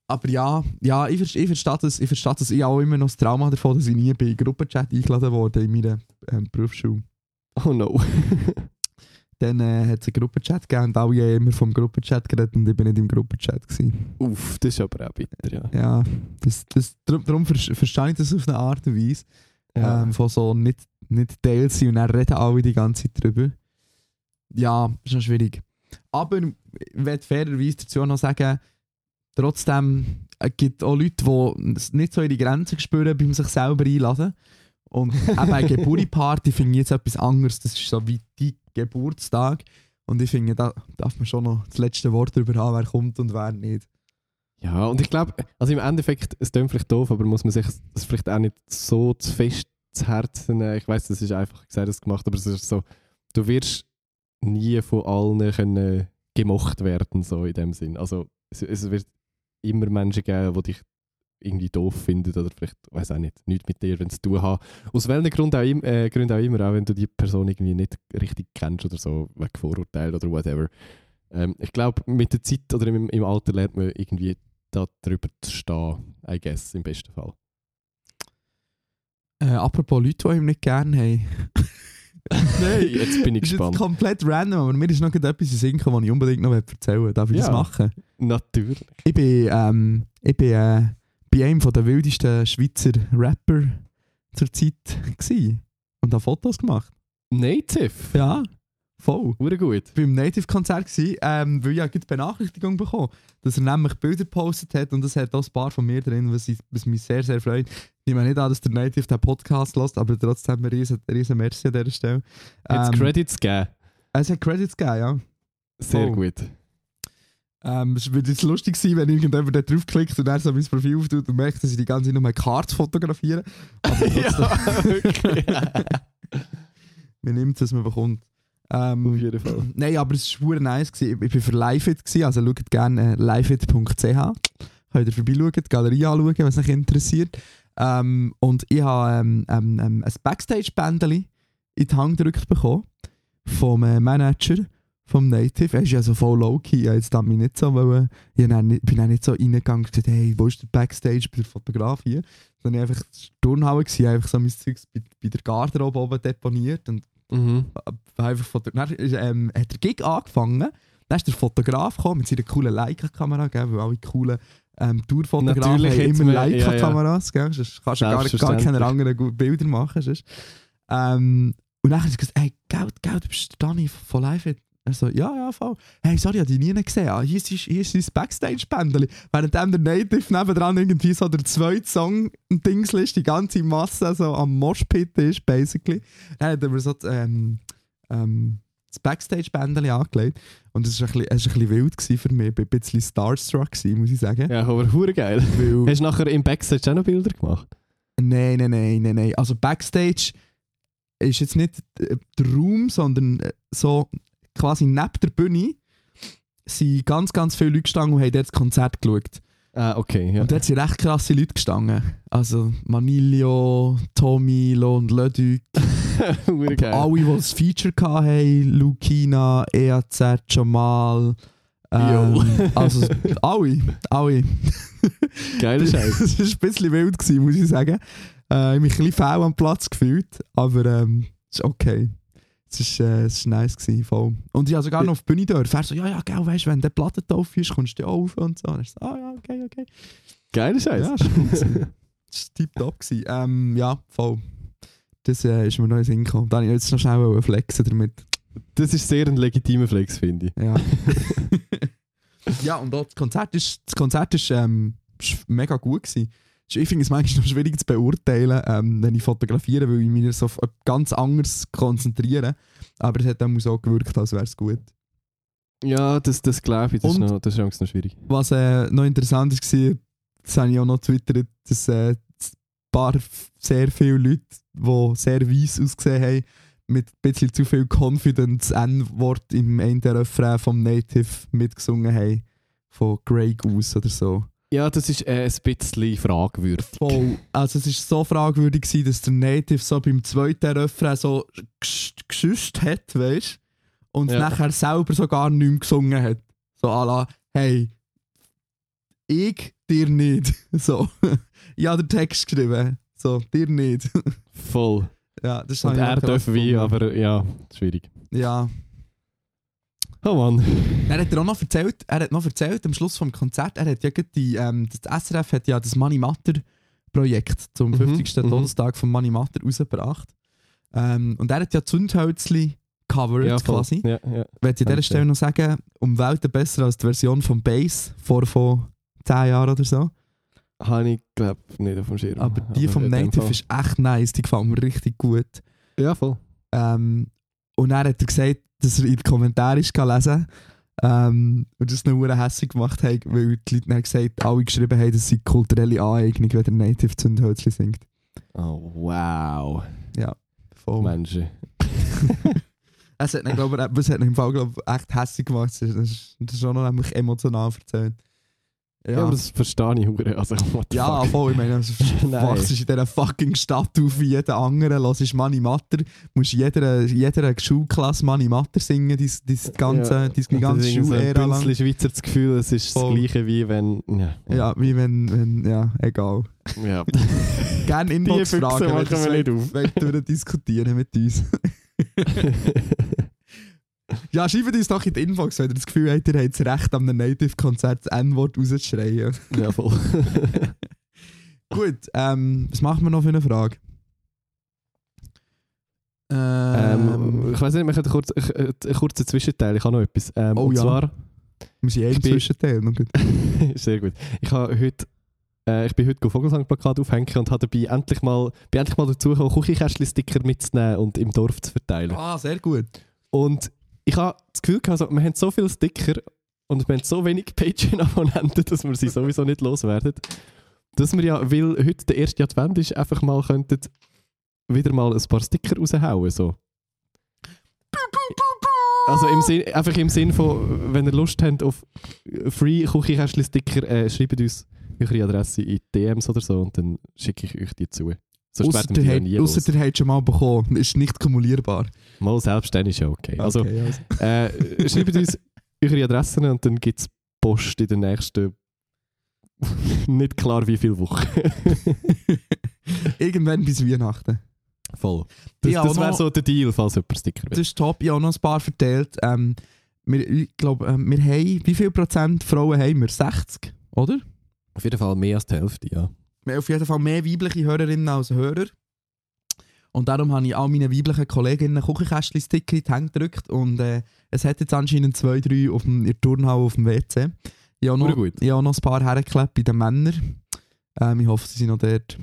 Aber ja, ja ich, ver- ich verstehe das. Ich verstehe das. Ich habe auch immer noch das Trauma davon, dass ich nie bei Gruppenchat eingeladen wurde in meiner ähm, Berufsschule. Oh no. Dann äh, hat es einen Gruppenchat gegeben und alle haben immer vom Gruppenchat geredet und ich bin nicht im Gruppenchat. Gewesen. Uff, das ist aber auch bitter, ja. Ja, das, das, darum, darum ver- verstehe ich das auf eine Art und Weise. ja. Ähm, von so nicht, nicht Teil sein und dann reden alle die ganze Zeit drüber. Ja, ist noch schwierig. Aber ich werde fairerweise dazu noch sagen, trotzdem es gibt auch Leute, die es nicht so ihre Grenzen spüren beim sich selber einladen. Und eben eine Geburtstagsparty finde ich jetzt etwas anderes. Das ist so wie dein Geburtstag. Und ich finde, da darf man schon noch das letzte Wort darüber haben, wer kommt und wer nicht. Ja, und ich glaube, also im Endeffekt, es klingt vielleicht doof, aber muss man sich das vielleicht auch nicht so zu fest zu Herzen nehmen. Ich weiß, das ist einfach gesagt gemacht, aber es ist so, du wirst nie von allen können gemocht werden, so in dem Sinn. Also es, es wird immer Menschen geben, die dich irgendwie doof finden oder vielleicht, weiß auch nicht, nichts mit dir wenn zu tun haben. Aus welchen Grund auch, im, äh, Gründen auch immer, auch wenn du die Person irgendwie nicht richtig kennst oder so, wegen Vorurteilen oder whatever. Ähm, ich glaube, mit der Zeit oder im, im Alter lernt man irgendwie da drüber zu stehen, I guess, im besten Fall. Äh, apropos Leute, die ihn nicht gerne haben. Nein, jetzt bin ich Das ist gespannt. komplett random, aber mir ist noch etwas in gekommen, was ich unbedingt noch erzählen will. Darf ich das Ja. machen? Natürlich. Ich bin, ähm, ich bin äh, bei einem der wildesten Schweizer Rapper zur Zeit gsi und habe Fotos gemacht. Native. Ja, voll. Hure gut. Ich war im Native-Konzert, ähm, weil ich eine Benachrichtigung bekommen dass er nämlich Bilder gepostet hat und es hat auch ein paar von mir drin, was, ich, was mich sehr, sehr freut. Ich nehme nicht an, dass der Native den Podcast lässt, aber trotzdem ein riesen, riesen Merci an dieser Stelle. Ähm, Credits geben. Es hat Credits gegeben, ja. Sehr voll. gut. Ähm, es würde jetzt lustig sein, wenn irgendjemand da draufklickt und er so mein Profil auftut und merkt, dass ich die ganze Zeit nur meine Cards fotografiere. Aber trotzdem, wirklich. man nimmt es, was man bekommt. Ähm, Auf jeden Fall. Nein, aber es war super nice. Gewesen. Ich war für LiveIt, gewesen, also schaut gerne äh, liveit.ch. Könnt ihr vorbeischauen, die Galerie anschauen, wenn es euch interessiert. Ähm, und ich habe ähm, ähm, ähm, ein Backstage-Bändchen in die Hand gedrückt bekommen vom äh, Manager vom Native. Er ist ja so voll low-key. Ich habe jetzt damit nicht so, weil, ich dann bin dann nicht so reingegangen und gesagt, hey, wo ist der Backstage bei der Fotografie? Sondern ich war einfach in der Turnhalle, gewesen, einfach so mein Zeug bei, bei der Garderobe oben deponiert und Mhm. einfach Foto dann ist, ähm, hat der Gig angefangen. Dann ist der Fotograf gekommen mit seiner coolen Leica-Kamera, gell, weil alle coolen ähm, Tourfotografen Natürlich haben jetzt immer mehr- ja, ja. Leica-Kameras. gell, Sonst kannst du gar, gar keine Selbstverständlich. anderen guten Bilder machen. Sonst. Ähm, und dann hat er gesagt, hey, Geld, Geld, du bist der Dani von Live. Er so, ja, ja, voll. Hey, sorry, ich habe dich nie gesehen. Ah, hier ist, hier ist sein Backstage-Bändchen. Während der Native nebendran irgendwie so der zweite Song-Dingslist, die ganze Masse so am Moshpit ist, basically. Dann hat er mir so das, ähm, ähm, das Backstage-Bändchen angelegt. Und es war ein, bisschen- es war ein bisschen wild gewesen für mich. Ich war ein bisschen starstruck, gewesen, muss ich sagen. Ja, aber hure geil. Weil, Hast du nachher im Backstage auch noch Bilder gemacht? Nein, nein, nein, nein, nein. Also Backstage ist jetzt nicht der Raum, sondern äh, so quasi neben der Bühne sind ganz, ganz viele Leute gestanden und haben dort das Konzert geschaut. Ah, okay. Ja. Und dort sind recht krasse Leute gestanden. Also Manilio, Tommy, Lo und geil. Alle, die das Feature hatten, Lukina, EAZ, Jamal. Ähm, Jo. also alle, alle. Geiler Scheiß. Es war ein bisschen wild, gewesen, muss ich sagen. Äh, ich habe mich ein bisschen faul am Platz gefühlt, aber ähm, es ist okay. Es war äh, es ist nice, gewesen, voll. Und ich habe sogar noch auf die Bühne dürfen. Er so, ja, ja, gell, weißt du, wenn der Platte drauf ist, kommst du ja auf und so. Und ich so, ah ja, okay, okay. Geiler Scheiß. Ja, ist gut. Das war tipptopp. gewesen. Ähm, ja, voll. Das äh, ist mir noch in Sinn gekommen. Dann jetzt noch schnell wollen flexen damit. Das ist sehr ein legitimer Flex, finde ich. Ja. ja, und auch das Konzert ist, das Konzert ist, ähm, ist mega gut gewesen. Ich finde es manchmal noch schwierig zu beurteilen, ähm, wenn ich fotografiere, weil ich mich so auf ganz anderes konzentriere. Aber es hat dann so gewirkt, als wäre es gut. Ja, das, das glaube ich. Das, ist Und- noch, das ist noch schwierig. Was äh, noch interessant war, das habe ich auch noch twittert, dass äh, ein paar sehr viele Leute, die sehr weiss ausgesehen haben, mit ein bisschen zu viel Confidence N-Wort im einen der Refrain vom Native mitgesungen haben. Von Grey Goose oder so. Ja, das ist äh, ein bisschen fragwürdig. Voll. Also es war so fragwürdig, gewesen, dass der Native so beim zweiten Refrain so gesch- geschüsst hat, weißt du? Und Ja. nachher selber sogar nicht mehr gesungen hat. So à la, hey, ich dir nicht. So. ich habe den Text geschrieben. So, dir nicht. Voll. ja, das Und habe ich er darf wie, aber ja, schwierig. Ja. Oh Mann. Er hat dir auch noch erzählt, er hat noch erzählt am Schluss vom Konzert, er hat ja die, ähm, das SRF hat ja das Money Matter Projekt zum Mhm, 50. mhm. Todestag von Money Matter rausgebracht. Ähm, und er hat ja Zündhölzli covered Ja, quasi. Ja, ja. Ich möchte an dieser. Stelle noch sagen, um Welten besser als die Version von Bass vor von 10 Jahren oder so. Habe ich, glaube nicht auf dem Schirm. Aber die vom in dem Native ist echt nice, die gefällt mir richtig gut. Ja, voll. Ähm, und dann hat er gesagt, dass er in den Kommentaren lesen ähm, und das noch hässlich gemacht hat, weil die Leute dann gesagt alle geschrieben haben, das sei kulturelle Aneignung, wenn der Native Zündhölzli singt. Oh, wow. Voll. Menschen. Es hat ihn, glaub, ich, es hat ihn im Fall glaub, echt hässlich gemacht. Das ist, das ist schon noch nämlich emotional erzählt. Ja, Ja, aber das verstehe ich hure. Also, ja voll. Ich meine, Nein. wachst in dieser fucking Stadt auf wie jeder andere, hörst Money Matter, musst jeder, jeder Schulklasse Money Matter singen, die, die ganze, Ja. die, die ganze das ist irgendwie so ein Schulära lang. bisschen Schweizer das Gefühl, es ist Voll. das gleiche wie wenn. Ja. Ja, wie wenn, wenn ja, egal. ja. Gerne Inbox Füchse fragen, wenn wir nicht wollt- auf. wollt ihr diskutieren mit uns. Ja, schreibt uns doch in die Inbox, wenn ihr das Gefühl habt, ihr habt das Recht, am Native-Konzert das N-Wort rauszuschreien. ja, voll. Gut, ähm, was machen wir noch für eine Frage? ähm, Ähm, ich weiß nicht, wir können kurz, äh, einen kurzen Zwischenteil. Ich habe noch etwas. Ähm, Oh und ja. zwar, wir sind eh im Zwischenteil. gut. sehr gut. Ich habe heute, äh, ich bin heute Vogelsang-Plakat aufhängen und habe dabei endlich mal, bin endlich mal dazu gekommen, Küchenkästchen-Sticker mitzunehmen und im Dorf zu verteilen. Ah, sehr gut. Und ich habe das Gefühl, also, wir haben so viele Sticker und wir haben so wenig Patreon-Abonnenten, dass wir sie sowieso nicht loswerden. Dass wir ja, weil heute der erste Advent ist, einfach mal könnten wieder mal ein paar Sticker raushauen. So. Also im Sinn, einfach im Sinn von, wenn ihr Lust habt auf Free Küchenkästchen-Sticker, äh, schreibt uns eure Adresse in DMs oder so und dann schicke ich euch die zu. Sonst Ausser der, nie hat- ausser los. der hat schon mal bekommen. Ist nicht kumulierbar. Mal selbst dann ist ja okay. Also, Okay, also. Äh, schreibt uns eure Adressen und dann gibt es Post in den nächsten nicht klar wie viele Wochen. Irgendwann bis Weihnachten. Voll. Das, das wäre so der Deal, falls jemand Sticker Das will. ist top. Ich habe noch ein paar verteilt. Ähm, wir, ich glaube, ähm, wir haben, wie viel Prozent Frauen haben wir? 60, oder? Auf jeden Fall mehr als die Hälfte, ja. Auf jeden Fall mehr weibliche Hörerinnen als Hörer. Und darum habe ich all meine weiblichen Kolleginnen Küchenkästchen-Sticker in die Hände gedrückt. Und äh, es hat jetzt anscheinend zwei, drei auf dem, in der Turnhalle auf dem WC. Ich habe noch, ich habe noch ein paar hergeklebt bei den Männern. Ähm, ich hoffe, sie sind noch dort.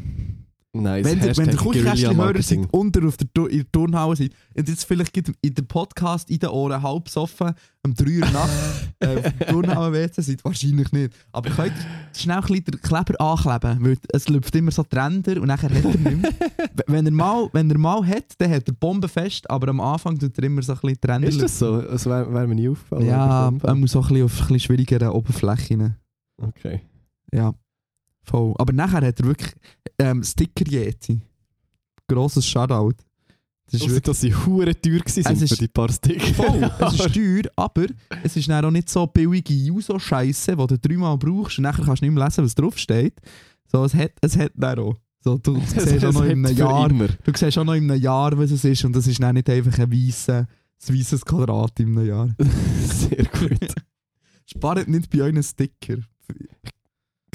Nice. wenn ihr, wenn ihr Hashtag Guerilla-Marketing. seid, unter auf der, in der Turnhalle seid, und jetzt vielleicht gibt in der Podcast in den Ohren halb besoffen, um 3 Uhr Nacht äh, auf der Turnhalle WC seid, wahrscheinlich nicht. Aber könnt ihr schnell ein bisschen den Kleber ankleben, weil es läuft immer so die Ränder und nachher hat er nicht mehr. Wenn, er mal, wenn er mal hat, dann hat er bombenfest, aber am Anfang tut er immer so ein bisschen die Ränder Ist das so? Das wäre wär mir nie aufgefallen. Ja, er muss auch ein bisschen auf ein bisschen schwierigeren Oberflächen. Okay. Ja, voll. Aber nachher hat er wirklich ähm, Sticker-Yeti. Grosses Shoutout. Das ist wirklich dass sie hure teuer Es ist- für die paar Sticker. voll. Es ist teuer, aber es ist dann auch nicht so billige Juso-Scheiße, die du dreimal brauchst und nachher kannst du nicht mehr lesen, was draufsteht. So, es hat, es hat dann auch. So, du, Es- siehst auch es noch in einem Jahr, immer. du siehst auch noch in einem Jahr, was es ist und das ist dann nicht einfach ein weißes, ein weisses Quadrat in einem Jahr. Sehr gut. Spart nicht bei euren Sticker.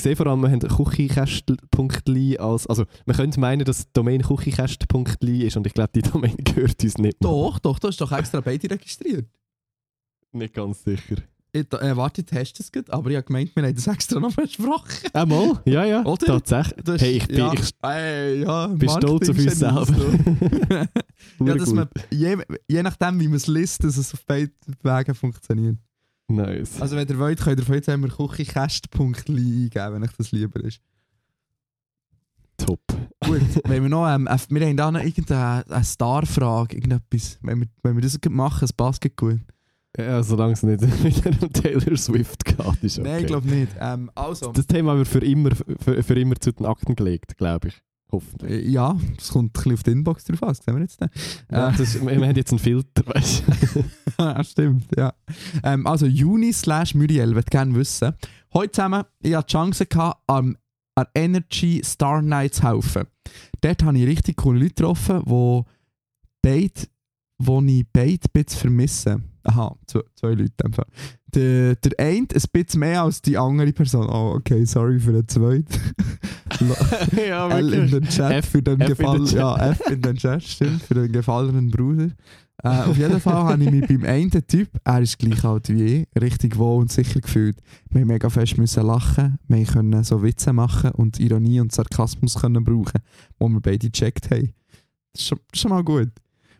Sehe vor allem, wir haben Küchenkästli als. Also, man könnte meinen, dass die Domain Küchenkästli ist und ich glaube, die Domain gehört uns nicht. mehr. Doch, doch, da ist doch extra beide registriert. Nicht ganz sicher. Ich, äh, warte, hast du es gut? Aber ich habe gemeint, wir haben das extra noch besprochen. Einmal? Ja, ja. Oder? Tatsächlich. Das- Hey, ich bin, ja, ich Ey, ja, bin stolz auf uns selber. du. ja, dass man, je, je nachdem, wie man es liest, dass es auf beiden Wegen funktioniert. Nice. Also wenn ihr wollt, könnt ihr von jetzt einmal küchenkäst.li eingeben, wenn euch das lieber ist. Top. Gut, wenn wir noch, ähm, äh, wir haben da noch irgendeine eine Star-Frage, irgendetwas. Wenn wir, wenn wir das machen, es passt gut. Ja, solange es nicht mit einem Taylor Swift geht, ist okay. Nein, ich glaube nicht. Ähm, also, Das Thema haben wir für immer, für, für immer zu den Akten gelegt, glaube ich. Hoffentlich. Äh, Ja, das kommt ein bisschen auf die Inbox drauf an, das sehen wir jetzt. dann. Ja, Äh, ist, wir, wir haben jetzt einen Filter, weißt du. ja, stimmt, ja. Ähm, also Juni slash Muriel, würde gerne wissen. Heute zusammen, ich hatte die Chance gehabt, am an Energy Star Night zu helfen. Dort habe ich richtig coole Leute getroffen, die beide, wo ich beide ein bisschen vermisse. Aha, zwei, zwei Leute. in dem Fall. Der, der eine ein bisschen mehr als die andere Person. Oh, okay, sorry für den zweiten. ja, L in den Chat F- für den F in den Gefallen. Chat. Ja, F in den Chat, stimmt, für den gefallenen Bruder. Äh, auf jeden Fall habe ich mich beim einen Typ, er ist gleich alt wie ich, richtig wohl und sicher gefühlt. Wir mega fest müssen lachen, wir können so Witze machen und Ironie und Sarkasmus können brauchen, wo wir beide gecheckt haben. Das ist schon, das ist schon mal gut.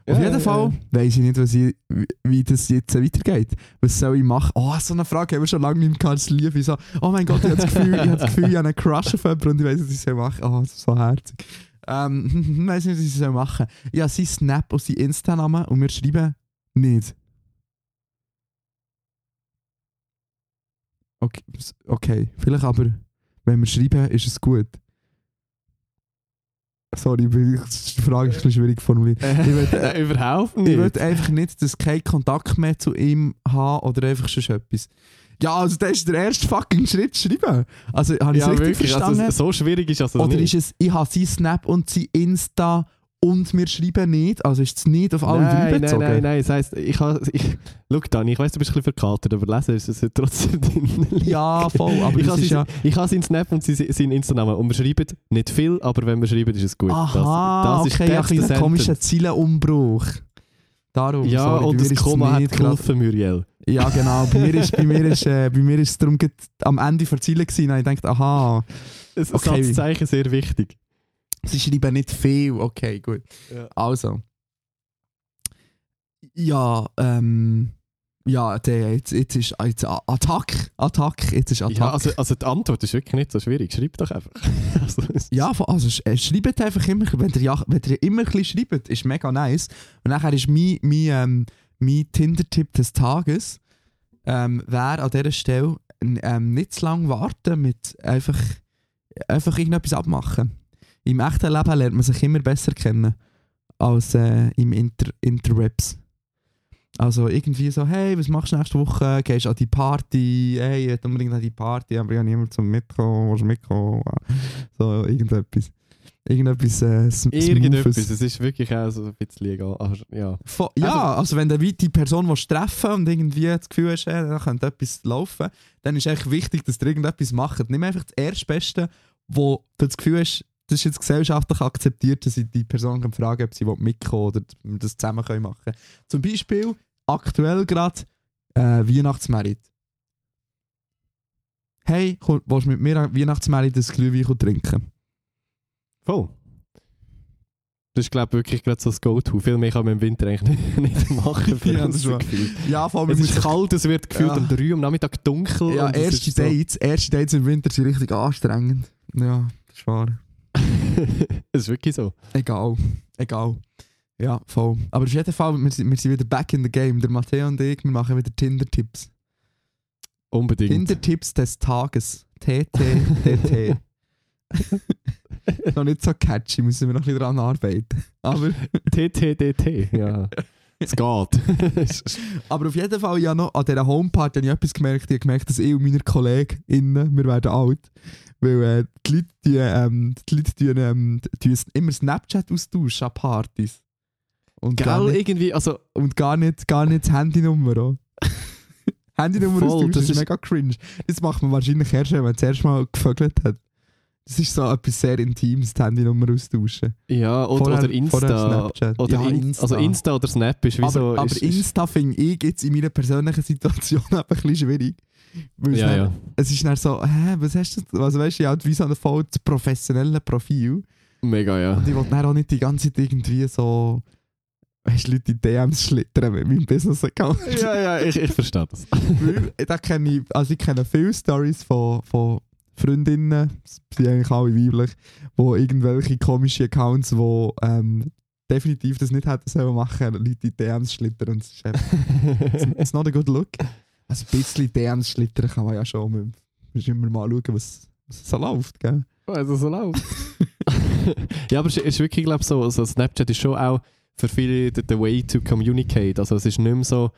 Auf jeden Fall weiss ich nicht, was ich, wie, wie das jetzt weitergeht. Was soll ich machen? Oh, so eine Frage haben wir schon lange nicht mehr liebe ich so. Oh mein Gott, ich habe das Gefühl, ich habe das Gefühl, ich habe einen Crush auf jemanden und ich weiss nicht, was ich soll machen Oh, das ist so herzig. Ähm, ich weiss nicht, was ich soll machen Ich habe seinen Snap und seinen Insta-Namen und wir schreiben nicht. Okay, okay, vielleicht aber, wenn wir schreiben, ist es gut. Sorry, die Frage ist ein bisschen schwierig formuliert. Ich will, Überhaupt ich nicht. will einfach nicht, dass kein Kontakt mehr zu ihm haben oder einfach schon etwas. Ja, also das ist der erste fucking Schritt schreiben. Also habe ich es ja, richtig wirklich. verstanden? Also, so schwierig ist das also oder nicht. ist es, ich habe sein Snap und sein Insta und wir schreiben nicht? Also ist es nicht auf alle drei nein, nein, bezogen? nein, nein. Das heisst, ich habe. Ich, schau, Dani, ich weiss, du bist ein bisschen verkatert, aber lesen ist es trotzdem drin. Ja, voll, aber ich habe ja... ich habe seinen Snap und sein, seinen Insta-Namen und wir schreiben nicht viel, aber wenn wir schreiben, ist es gut. Aha, das, das okay, ist ja, ein bisschen komischer Zeilenumbruch. Darum, Ja, sorry, und das Komma hat geholfen, Muriel. Ja, genau. Bei mir ist, bei mir ist, äh, bei mir ist es darum am Ende der Ziele gewesen. und Ich dachte, aha, Das Okay. Satzzeichen sehr wichtig. Sie schreiben nicht viel. Okay, gut. Ja. Also. Ja, ähm. Ja, der, jetzt, jetzt ist jetzt Attack. Attack, jetzt ist Attack. Ja, also, also die Antwort ist wirklich nicht so schwierig. Schreib doch einfach. also, Ja, also äh, schreibt einfach immer, wenn ihr, ja, wenn ihr immer ein bisschen schreibt, ist mega nice. Und nachher ist mein, mein, ähm, mein Tinder-Tipp des Tages, ähm, wäre an dieser Stelle ähm, nicht zu lange warten mit einfach, einfach irgendetwas abmachen. Im echten Leben lernt man sich immer besser kennen als äh, im Inter Interwebs. Also irgendwie so, hey, was machst du nächste Woche? Gehst du an die Party? Hey, ich will unbedingt an die Party, aber ich habe niemanden zum Mitkommen. Willst du mitkommen? So, irgendetwas. Irgendetwas äh, Irgendetwas. Es ist wirklich auch so ein bisschen egal. Aber, ja. Vo- Ja, also wenn du die Person willst treffen und irgendwie das Gefühl hast, hey, da könnte etwas laufen, dann ist echt wichtig, dass ihr irgendetwas macht. Nimm einfach das Erstbeste, wo du das Gefühl hast, das ist jetzt gesellschaftlich akzeptiert, dass ich die Person kann fragen ob sie mitkommen oder das zusammen können machen können. Zum Beispiel aktuell gerade äh, Weihnachtsmerit. Hey, komm, willst du mit mir Weihnachtsmerit das Glühwein trinken? Voll. Das ist, glaube ich, wirklich gerade so das Go-To. Viel mehr kann man im Winter eigentlich nicht, machen. Für Ja, das. Gefühl. Ja, vor allem Es ist kalt, es wird gefühlt Ja. um 3 Uhr am Nachmittag dunkel. Ja, erste so- Dates, erste Dates im Winter sind richtig anstrengend. Ja, das ist wahr. Es ist wirklich so. Egal, egal. Ja, voll. Aber auf jeden Fall, wir sind, wir sind wieder back in the game. Der Matteo und ich, wir machen wieder Tinder-Tipps. Unbedingt. Tinder-Tipps des Tages. TTTT. noch nicht so catchy, müssen wir noch ein bisschen daran arbeiten. Aber, TTDT. Ja. Es geht. aber auf jeden Fall, ja noch an dieser Homeparty habe ich etwas gemerkt. Ich habe gemerkt, dass ich und meine KollegInnen, wir werden alt, weil äh, die Leute, die, ähm, die Leute tun, ähm, tun immer Snapchat austauschen an Partys. Und gar Gell, nicht, irgendwie, also und gar nicht, gar nicht das Handynummer auch. Handynummer Voll, austauschen, das ist- mega cringe. Das macht man wahrscheinlich erst, wenn man das erste Mal gevögelt hat. Das ist so etwas sehr Intimes, die Handynummer austauschen. Ja, oder, Vorher- oder Insta. Oder Ja, In- Insta. Also Insta oder Snap ist wie aber so. aber ist, Insta finde ich jetzt in meiner persönlichen Situation eben ein bisschen schwierig. Weil es Ja, dann- ja. Es ist dann so, hä, was hast du? Also weißt du, habe wie so ein voll das professionelle Profil. Mega, ja. Und ich will dann auch nicht die ganze Zeit irgendwie so, weißt du, Leute in DMs schlittern mit meinem Business-Account. ja, ja, ich, ich verstehe das. Weil, da kenne ich, also ich kenne viele Stories von, von Freundinnen, sind eigentlich alle weiblich, wo irgendwelche komischen Accounts, die ähm, definitiv das nicht hätten sollen machen, Leute in DMs schlittern und es ist einfach, it's not a good look. Also ein bisschen DMs schlittern kann man ja schon, man muss immer mal schauen, was, was so läuft, gell? Also so läuft. ja, aber es ist wirklich, glaube ich, so, also Snapchat ist schon auch für viele the, the way to communicate. Also es ist nicht mehr so,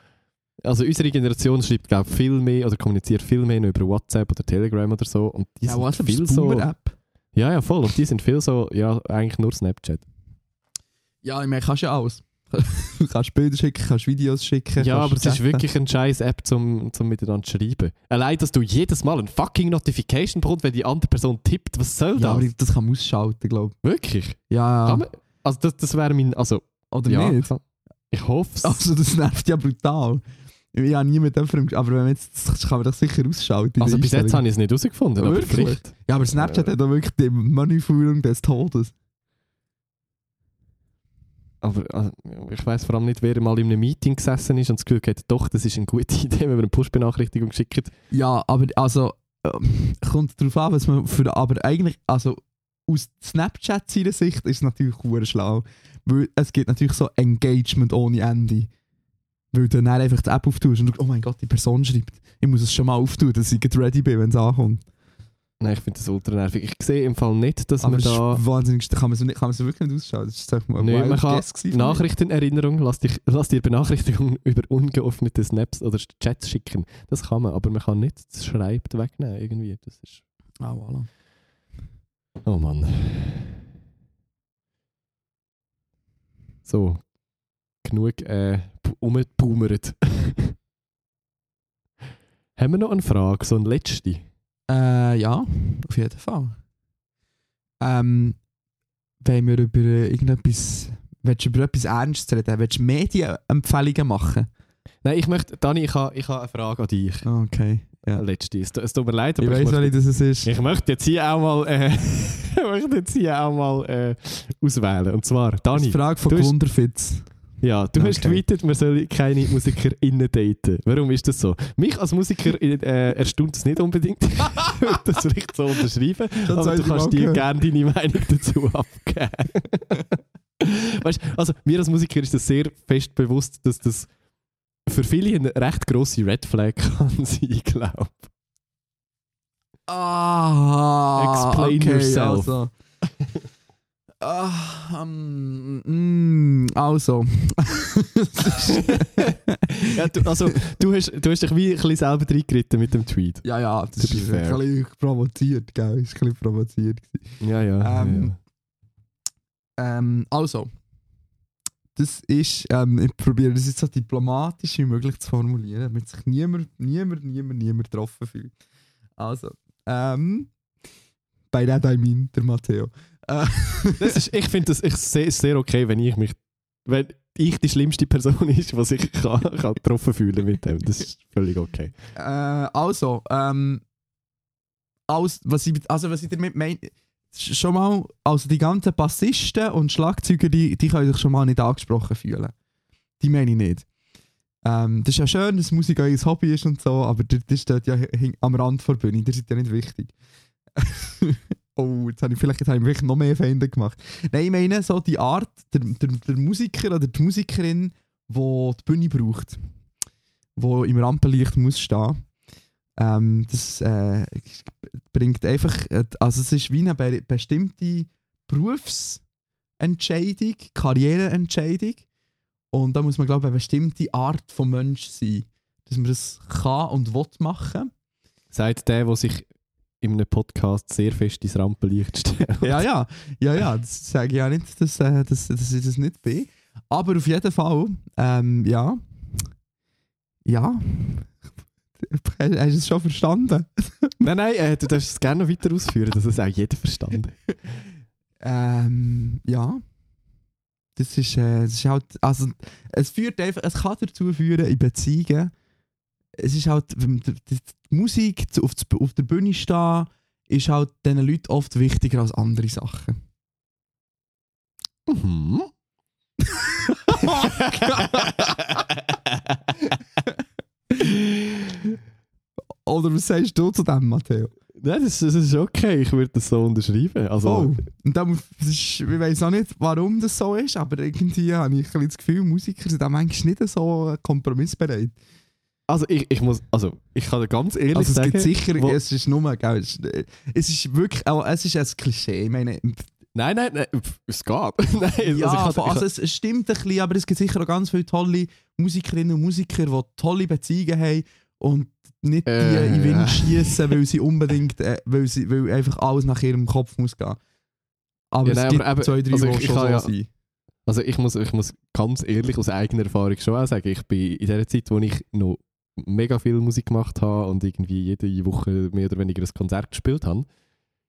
also unsere Generation schreibt, glaube ich, viel mehr oder kommuniziert viel mehr noch über WhatsApp oder Telegram oder so. Und die Ja, sind was viel ist so. App? Ja, ja, voll. Und die sind viel so, ja, eigentlich nur Snapchat. Ja, ich meine, kannst ja alles. du kannst Bilder schicken, kannst Videos schicken. Ja, aber es ist wirklich eine scheiß App zum, zum miteinander zu schreiben. Allein, dass du jedes Mal ein fucking Notification bekommst, wenn die andere Person tippt. Was soll Ja, das? aber das kann man ausschalten, glaube Wirklich? ich. Ja, Kann man, also das, das wäre mein, also oder ja, nicht? ich hoffe es. Also das nervt ja brutal. Ich habe nie mit dem Film, aber wenn man jetzt, das kann man doch sicher ausschalten. Also bis jetzt habe ich es nicht herausgefunden, aber vielleicht. Ja, aber Snapchat hat auch wirklich die Menüführung des Todes. Aber also, ich weiß vor allem nicht, wer mal in einem Meeting gesessen ist und das Gefühl hat, doch, das ist eine gute Idee, wenn wir eine Push-Benachrichtigung schicken. Ja, aber also ähm, kommt darauf an, was man für aber eigentlich also aus Snapchat seiner Sicht ist es natürlich schlau, weil es gibt natürlich so Engagement ohne Ende. Weil du dann einfach die App auftust und du, oh mein Gott, die Person schreibt. Ich muss es schon mal auftun, dass ich ready bin, wenn es ankommt. Nein, ich finde das ultra nervig. Ich sehe im Fall nicht, dass Aber man da... wahnsinnig, kann man so nicht, kann man so wirklich nicht ausschalten. Das ist einfach mal Nö, man kann. Nachrichtenerinnerung, lass, dich, lass dir Benachrichtigungen über ungeöffnete Snaps oder Chats schicken. Das kann man, aber man kann nicht das Schreibt wegnehmen irgendwie. Das ist... Ah, voilà. Oh Mann. So. Genug äh, pu- umgebaumert. Haben wir noch eine Frage, so eine letzte? Äh, ja, auf jeden Fall. Ähm, wenn wir über irgendetwas, willst du über etwas Ernstes reden? Willst du Medienempfehlungen machen? Nein, ich möchte, Dani, ich habe ich ha eine Frage an dich. Okay. Ja. Letzte. Es, es tut mir leid, Ich aber ich, weiß möchte, nicht, dass es ist. ich möchte jetzt hier auch mal, äh, ich möchte jetzt hier auch mal äh, auswählen. Und zwar, Das Dani, ist eine Frage von Wunderfitz. Ja, du hast Okay. tweetet, man soll keine MusikerInnen daten. Warum ist das so? Mich als Musiker äh, erstaunt es nicht unbedingt. Ich würde das vielleicht so unterschreiben. Schon aber du kannst dir gerne deine Meinung dazu abgeben. weißt also mir als Musiker ist das sehr fest bewusst, dass das für viele eine recht grosse Red Flag kann sein, glaube Ah, Explain okay, yourself. Also. Ah, ähm, mm, also. ja, du, also, du hast, du hast dich wie ein bisschen selber reingeritten mit dem Tweet. ja, ja, das be ist fair. ein bisschen provoziert, gell? Ist ein bisschen provoziert. Ja, ja. Ähm, Ähm, also. Das ist, ähm, ich probiere das jetzt so diplomatisch wie möglich zu formulieren, damit sich niemand, niemand, niemand, niemand getroffen fühlt. Also, ähm, bei that I mean, der Matteo. Äh, das ist, ich finde das ich sehe es sehr okay, wenn ich mich, wenn ich die schlimmste Person ist, was ich kann, kann getroffen fühlen mit dem. Das ist völlig okay. Äh, also, ähm, aus, was ich, also was ich damit meine, sch- schon mal, also die ganzen Bassisten und Schlagzeuger, die, die können sich schon mal nicht angesprochen fühlen. Die meine ich nicht. Ähm, das ist ja schön, dass Musik euer Hobby ist und so, aber das steht ja am Rand der Bühne, das ist ja nicht wichtig. oh, jetzt habe ich vielleicht jetzt habe ich wirklich noch mehr Feinde gemacht. Nein, ich meine so die Art, der, der, der Musiker oder die Musikerin, die die Bühne braucht, wo im Rampenlicht muss stehen. Ähm, das äh, bringt einfach, also es ist wie eine be bestimmte Berufsentscheidung, Karriereentscheidung und da muss man glaube ich eine bestimmte Art von Mensch sein, dass man das kann und will machen. Sagt der, der sich in einem Podcast sehr fest ins Rampenlicht stellt. Ja, ja, ja, ja, das sage ich ja nicht, dass, äh, dass, dass ich das nicht bin. Aber auf jeden Fall, ähm, ja, ja, hast du es schon verstanden? Nein, nein, äh, du darfst es gerne noch weiter ausführen, dass es auch jeder verstanden Ähm, ja. Das ist, äh, das ist halt, also es führt einfach, es kann dazu führen in Beziehungen, es ist halt, wenn die, Musik auf, der Bühne stehen, ist halt diesen Leuten oft wichtiger als andere Sachen. Mhm. Oder was sagst du zu dem, Matteo? Nein, das, das ist okay, ich würde das so unterschreiben. Also, Oh, und dann, das ist, ich weiß auch nicht, warum das so ist, aber irgendwie habe ich ein das Gefühl, Musiker sind auch manchmal nicht so kompromissbereit. Also ich, ich muss, also ich kann dir ganz ehrlich Also es sagen, gibt sicher, wo- es ist nur, gell, es ist, es ist wirklich, auch, es ist ein Klischee. Ich meine, Nein, nein, nein, es geht. nein, also ich Ja, also, ich hab- es, es stimmt ein bisschen, aber es gibt sicher auch ganz viele tolle Musikerinnen und Musiker, die tolle Beziehungen haben und nicht die Äh, in den ja. Wind schießen, weil sie unbedingt, äh, weil, sie, weil einfach alles nach ihrem Kopf muss gehen. Aber Ja, es nein, gibt aber zwei, drei, also die schon kann so ja- sind. Also ich muss, ich muss ganz ehrlich aus eigener Erfahrung schon auch sagen, ich bin in der Zeit, wo ich noch mega viel Musik gemacht habe und irgendwie jede Woche mehr oder weniger ein Konzert gespielt habe,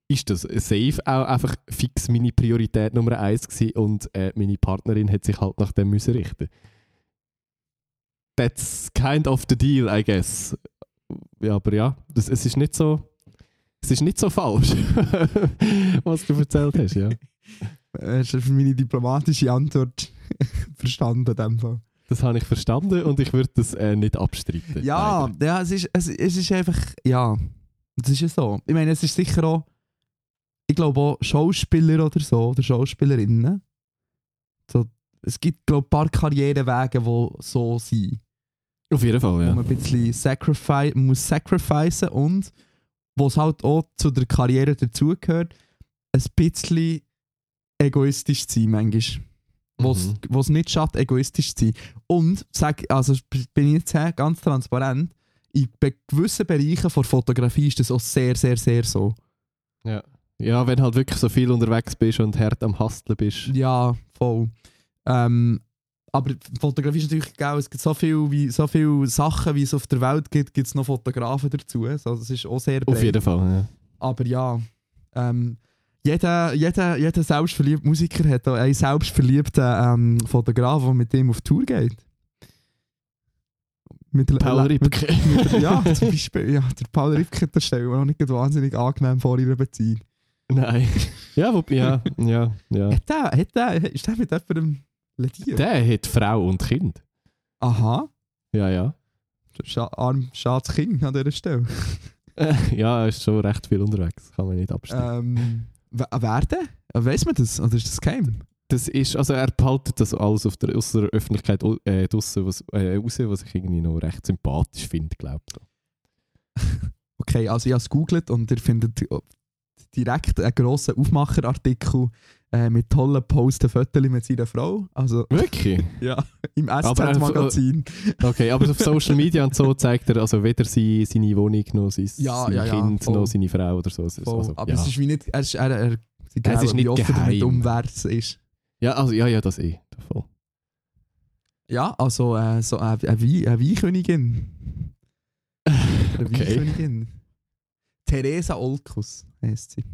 ist das safe auch einfach fix meine Priorität Nummer eins gewesen und äh, meine Partnerin hat sich halt nach dem müssen richten. That's kind of the deal, I guess. Ja, aber ja, das, es ist nicht so, es ist nicht so falsch, was du erzählt hast, ja. Hast du meine diplomatische Antwort verstanden in dem Fall? Das habe ich verstanden und ich würde das äh, nicht abstreiten. Ja, leider. ja es, ist, es, es ist einfach, ja, das ist ja so. Ich meine, es ist sicher auch, ich glaube auch Schauspieler oder so, oder Schauspielerinnen. So, es gibt, glaube ich, ein paar Karrierewege, die so sind. Auf jeden Fall, Wo ja. man ein bisschen sacrifice, muss sacrificen und wo es halt auch zu der Karriere dazugehört, ein bisschen egoistisch zu sein manchmal. Wo's, Mhm. wo's nicht schadet, egoistisch zu sein. Und, sag, also bin ich jetzt her, ganz transparent, in gewissen Bereichen von Fotografie ist das auch sehr, sehr, sehr so. Ja, wenn halt wirklich so viel unterwegs bist und hart am Hasteln bist. Ja, voll. Ähm, aber Fotografie ist natürlich geil, es gibt so viele wie, so viel Sachen, wie es auf der Welt gibt, gibt es noch Fotografen dazu. Also das ist auch sehr Auf breit. jeden Fall, ja. Aber ja, ähm, jeder, jeder, jeder selbstverliebte Musiker hat auch einen selbstverliebten ähm, Fotograf, der mit ihm auf Tour geht. Mit, Paul Ripke. Mit, ja, zum Beispiel. Ja, der Paul Ripke, das stellen wir noch nicht wahnsinnig angenehm vor ihrer Beziehung. Nein. Ja, wo, ja, ja, ja. Hat der, hat der, ist der mit jemandem lediert? Der hat Frau und Kind. Aha. Ja, ja. Scha arm, schades Kind an dieser Stelle. Ja, er ist schon recht viel unterwegs. Kann man nicht abstellen. ähm, w- wer denn? Weiss man das? Oder ist das geheim? Das ist, also er behaltet das alles auf der, aus der Öffentlichkeit äh, draussen, was, äh, raus, was ich irgendwie noch recht sympathisch finde, glaube ich. Okay, also ich habe es gegoogelt und ihr findet direkt einen grossen Aufmacherartikel äh, mit tollen Posten Fotos mit seiner Frau. Also Wirklich? ja, im SZ-Magazin. Okay, aber auf Social Media und so zeigt er also weder sie, seine Wohnung noch sein, Ja, ja, ja, Kind voll. noch seine Frau oder so. Also, also, Aber ja. es ist wie nicht, er ist, er, er, Es ist nicht wie offen damit um, es ist. ja, also, ja, ja, das eh. Voll. Ja, also äh, so eine, eine, eine Weinkönigin. Eine Okay. Weinkönigin. Theresa Olkus heisst sie.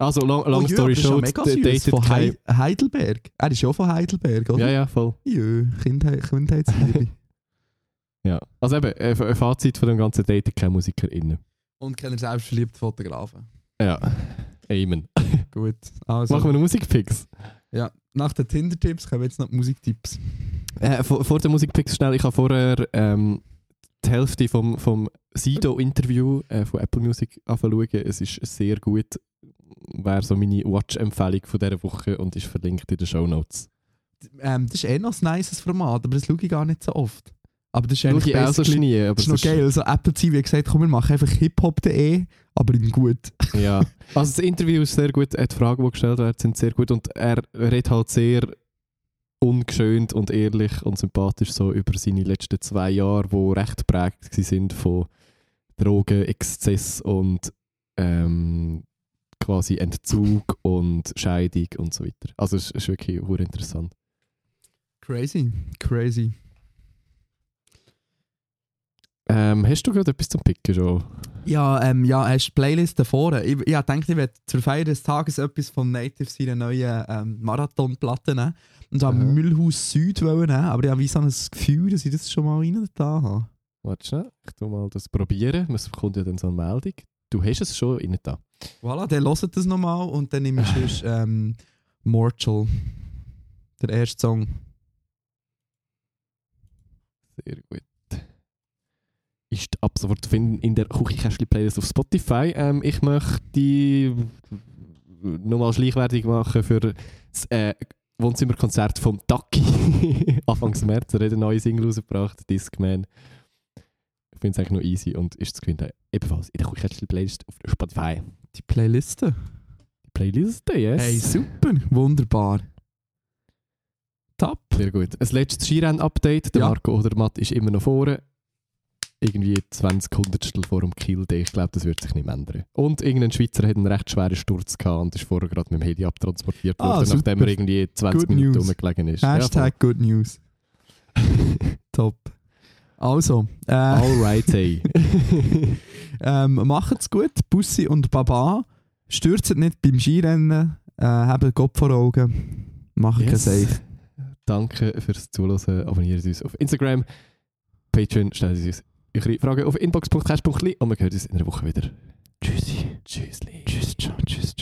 Also, long, long Oh, ja, story ja short, mega d- süß. dated Von Hei- Heidelberg. Er ist ja auch von Heidelberg, oder? Ja, ja, voll. Jö, Kindheit, Kindheitsliebe. Ja. Also eben, äh, ein Fazit von dem ganzen Dating keine MusikerInnen. Und keine selbstverliebten Fotografen. Ja. Amen. Gut. Also, Machen wir noch Musikpicks. ja, nach den Tinder-Tipps kommen jetzt noch die Musiktipps. Äh, vor, vor den Musikpicks schnell, ich habe vorher ähm, die Hälfte vom, vom Sido-Interview äh, von Apple Music anschauen. Es ist sehr gut. Wäre so meine Watch-Empfehlung von dieser Woche und ist verlinkt in den Show Notes. Ähm, das ist eh noch ein nices Format, aber das schaue ich gar nicht so oft. Aber das ist eigentlich ich auch so nie, aber Das ist noch geil. Also Apple TV hat gesagt, komm, wir machen einfach hiphop.de, aber in gut. Ja. Also das Interview ist sehr gut, die Fragen, die gestellt werden, sind sehr gut und er redet halt sehr ungeschönt und ehrlich und sympathisch so über seine letzten zwei Jahre, die recht gewesen sind von Drogen, Exzess und ähm, quasi Entzug und Scheidung und so weiter. Also es ist wirklich interessant. Crazy. Crazy. Ähm, hast du gerade etwas zum Picken schon? Ja, ähm, ja, hast du die Playlist davor? Ich, ich gedacht, ich werde zur Feier des Tages etwas von Native seiner neuen ähm, Marathonplatte nehmen. Und habe Aha. Müllhaus Süd wollen nehmen, aber ich habe wie so ein Gefühl, dass ich das schon mal rein da habe. Warte schnell, ich tu mal das probieren. Es kommt ja dann so eine Meldung. Du hast es schon innen da. Voilà, dann hört das nochmal und dann nehme ich ähm, Mortal. Der erste Song. Sehr gut. Ist ab sofort zu finden in der Küchenkästchen-Playlist auf Spotify. Ähm, ich möchte nochmal Schleichwerbung machen für das äh, Wohnzimmerkonzert vom Ducky. Anfangs März. Er hat eine neue Single rausgebracht, Discman. Ich finde es eigentlich noch easy und ist zu finden ebenfalls in der Küchenkästchen-Playlist auf Spotify. Die Playliste. Die Playlist, yes. Hey, super, wunderbar. Top. Sehr gut. Ein letztes Skirenn-Update. Der Ja. Marco oder Matt ist immer noch vorne. Irgendwie 20 Hundertstel vor dem Kill Day. Ich glaube, das wird sich nicht mehr ändern. Und irgendein Schweizer hat einen recht schweren Sturz gehabt und ist vorher gerade mit dem Heli abtransportiert Ah, worden, nachdem super. er irgendwie 20 Good Minuten rumgelegen ist. Hashtag Good News. Top. Also, äh, Ja, voll. Alright, hey. ähm, macht's gut, Bussi und Baba. Stürzt nicht beim Skirennen. Äh, habt Gott vor Augen. Macht Yes. Safe. Danke fürs Zuhören. Abonniert uns auf Instagram, Patreon, stellt uns eure Fragen auf inbox.cash.li und wir hören uns in einer Woche wieder. Tschüssi. Tschüss.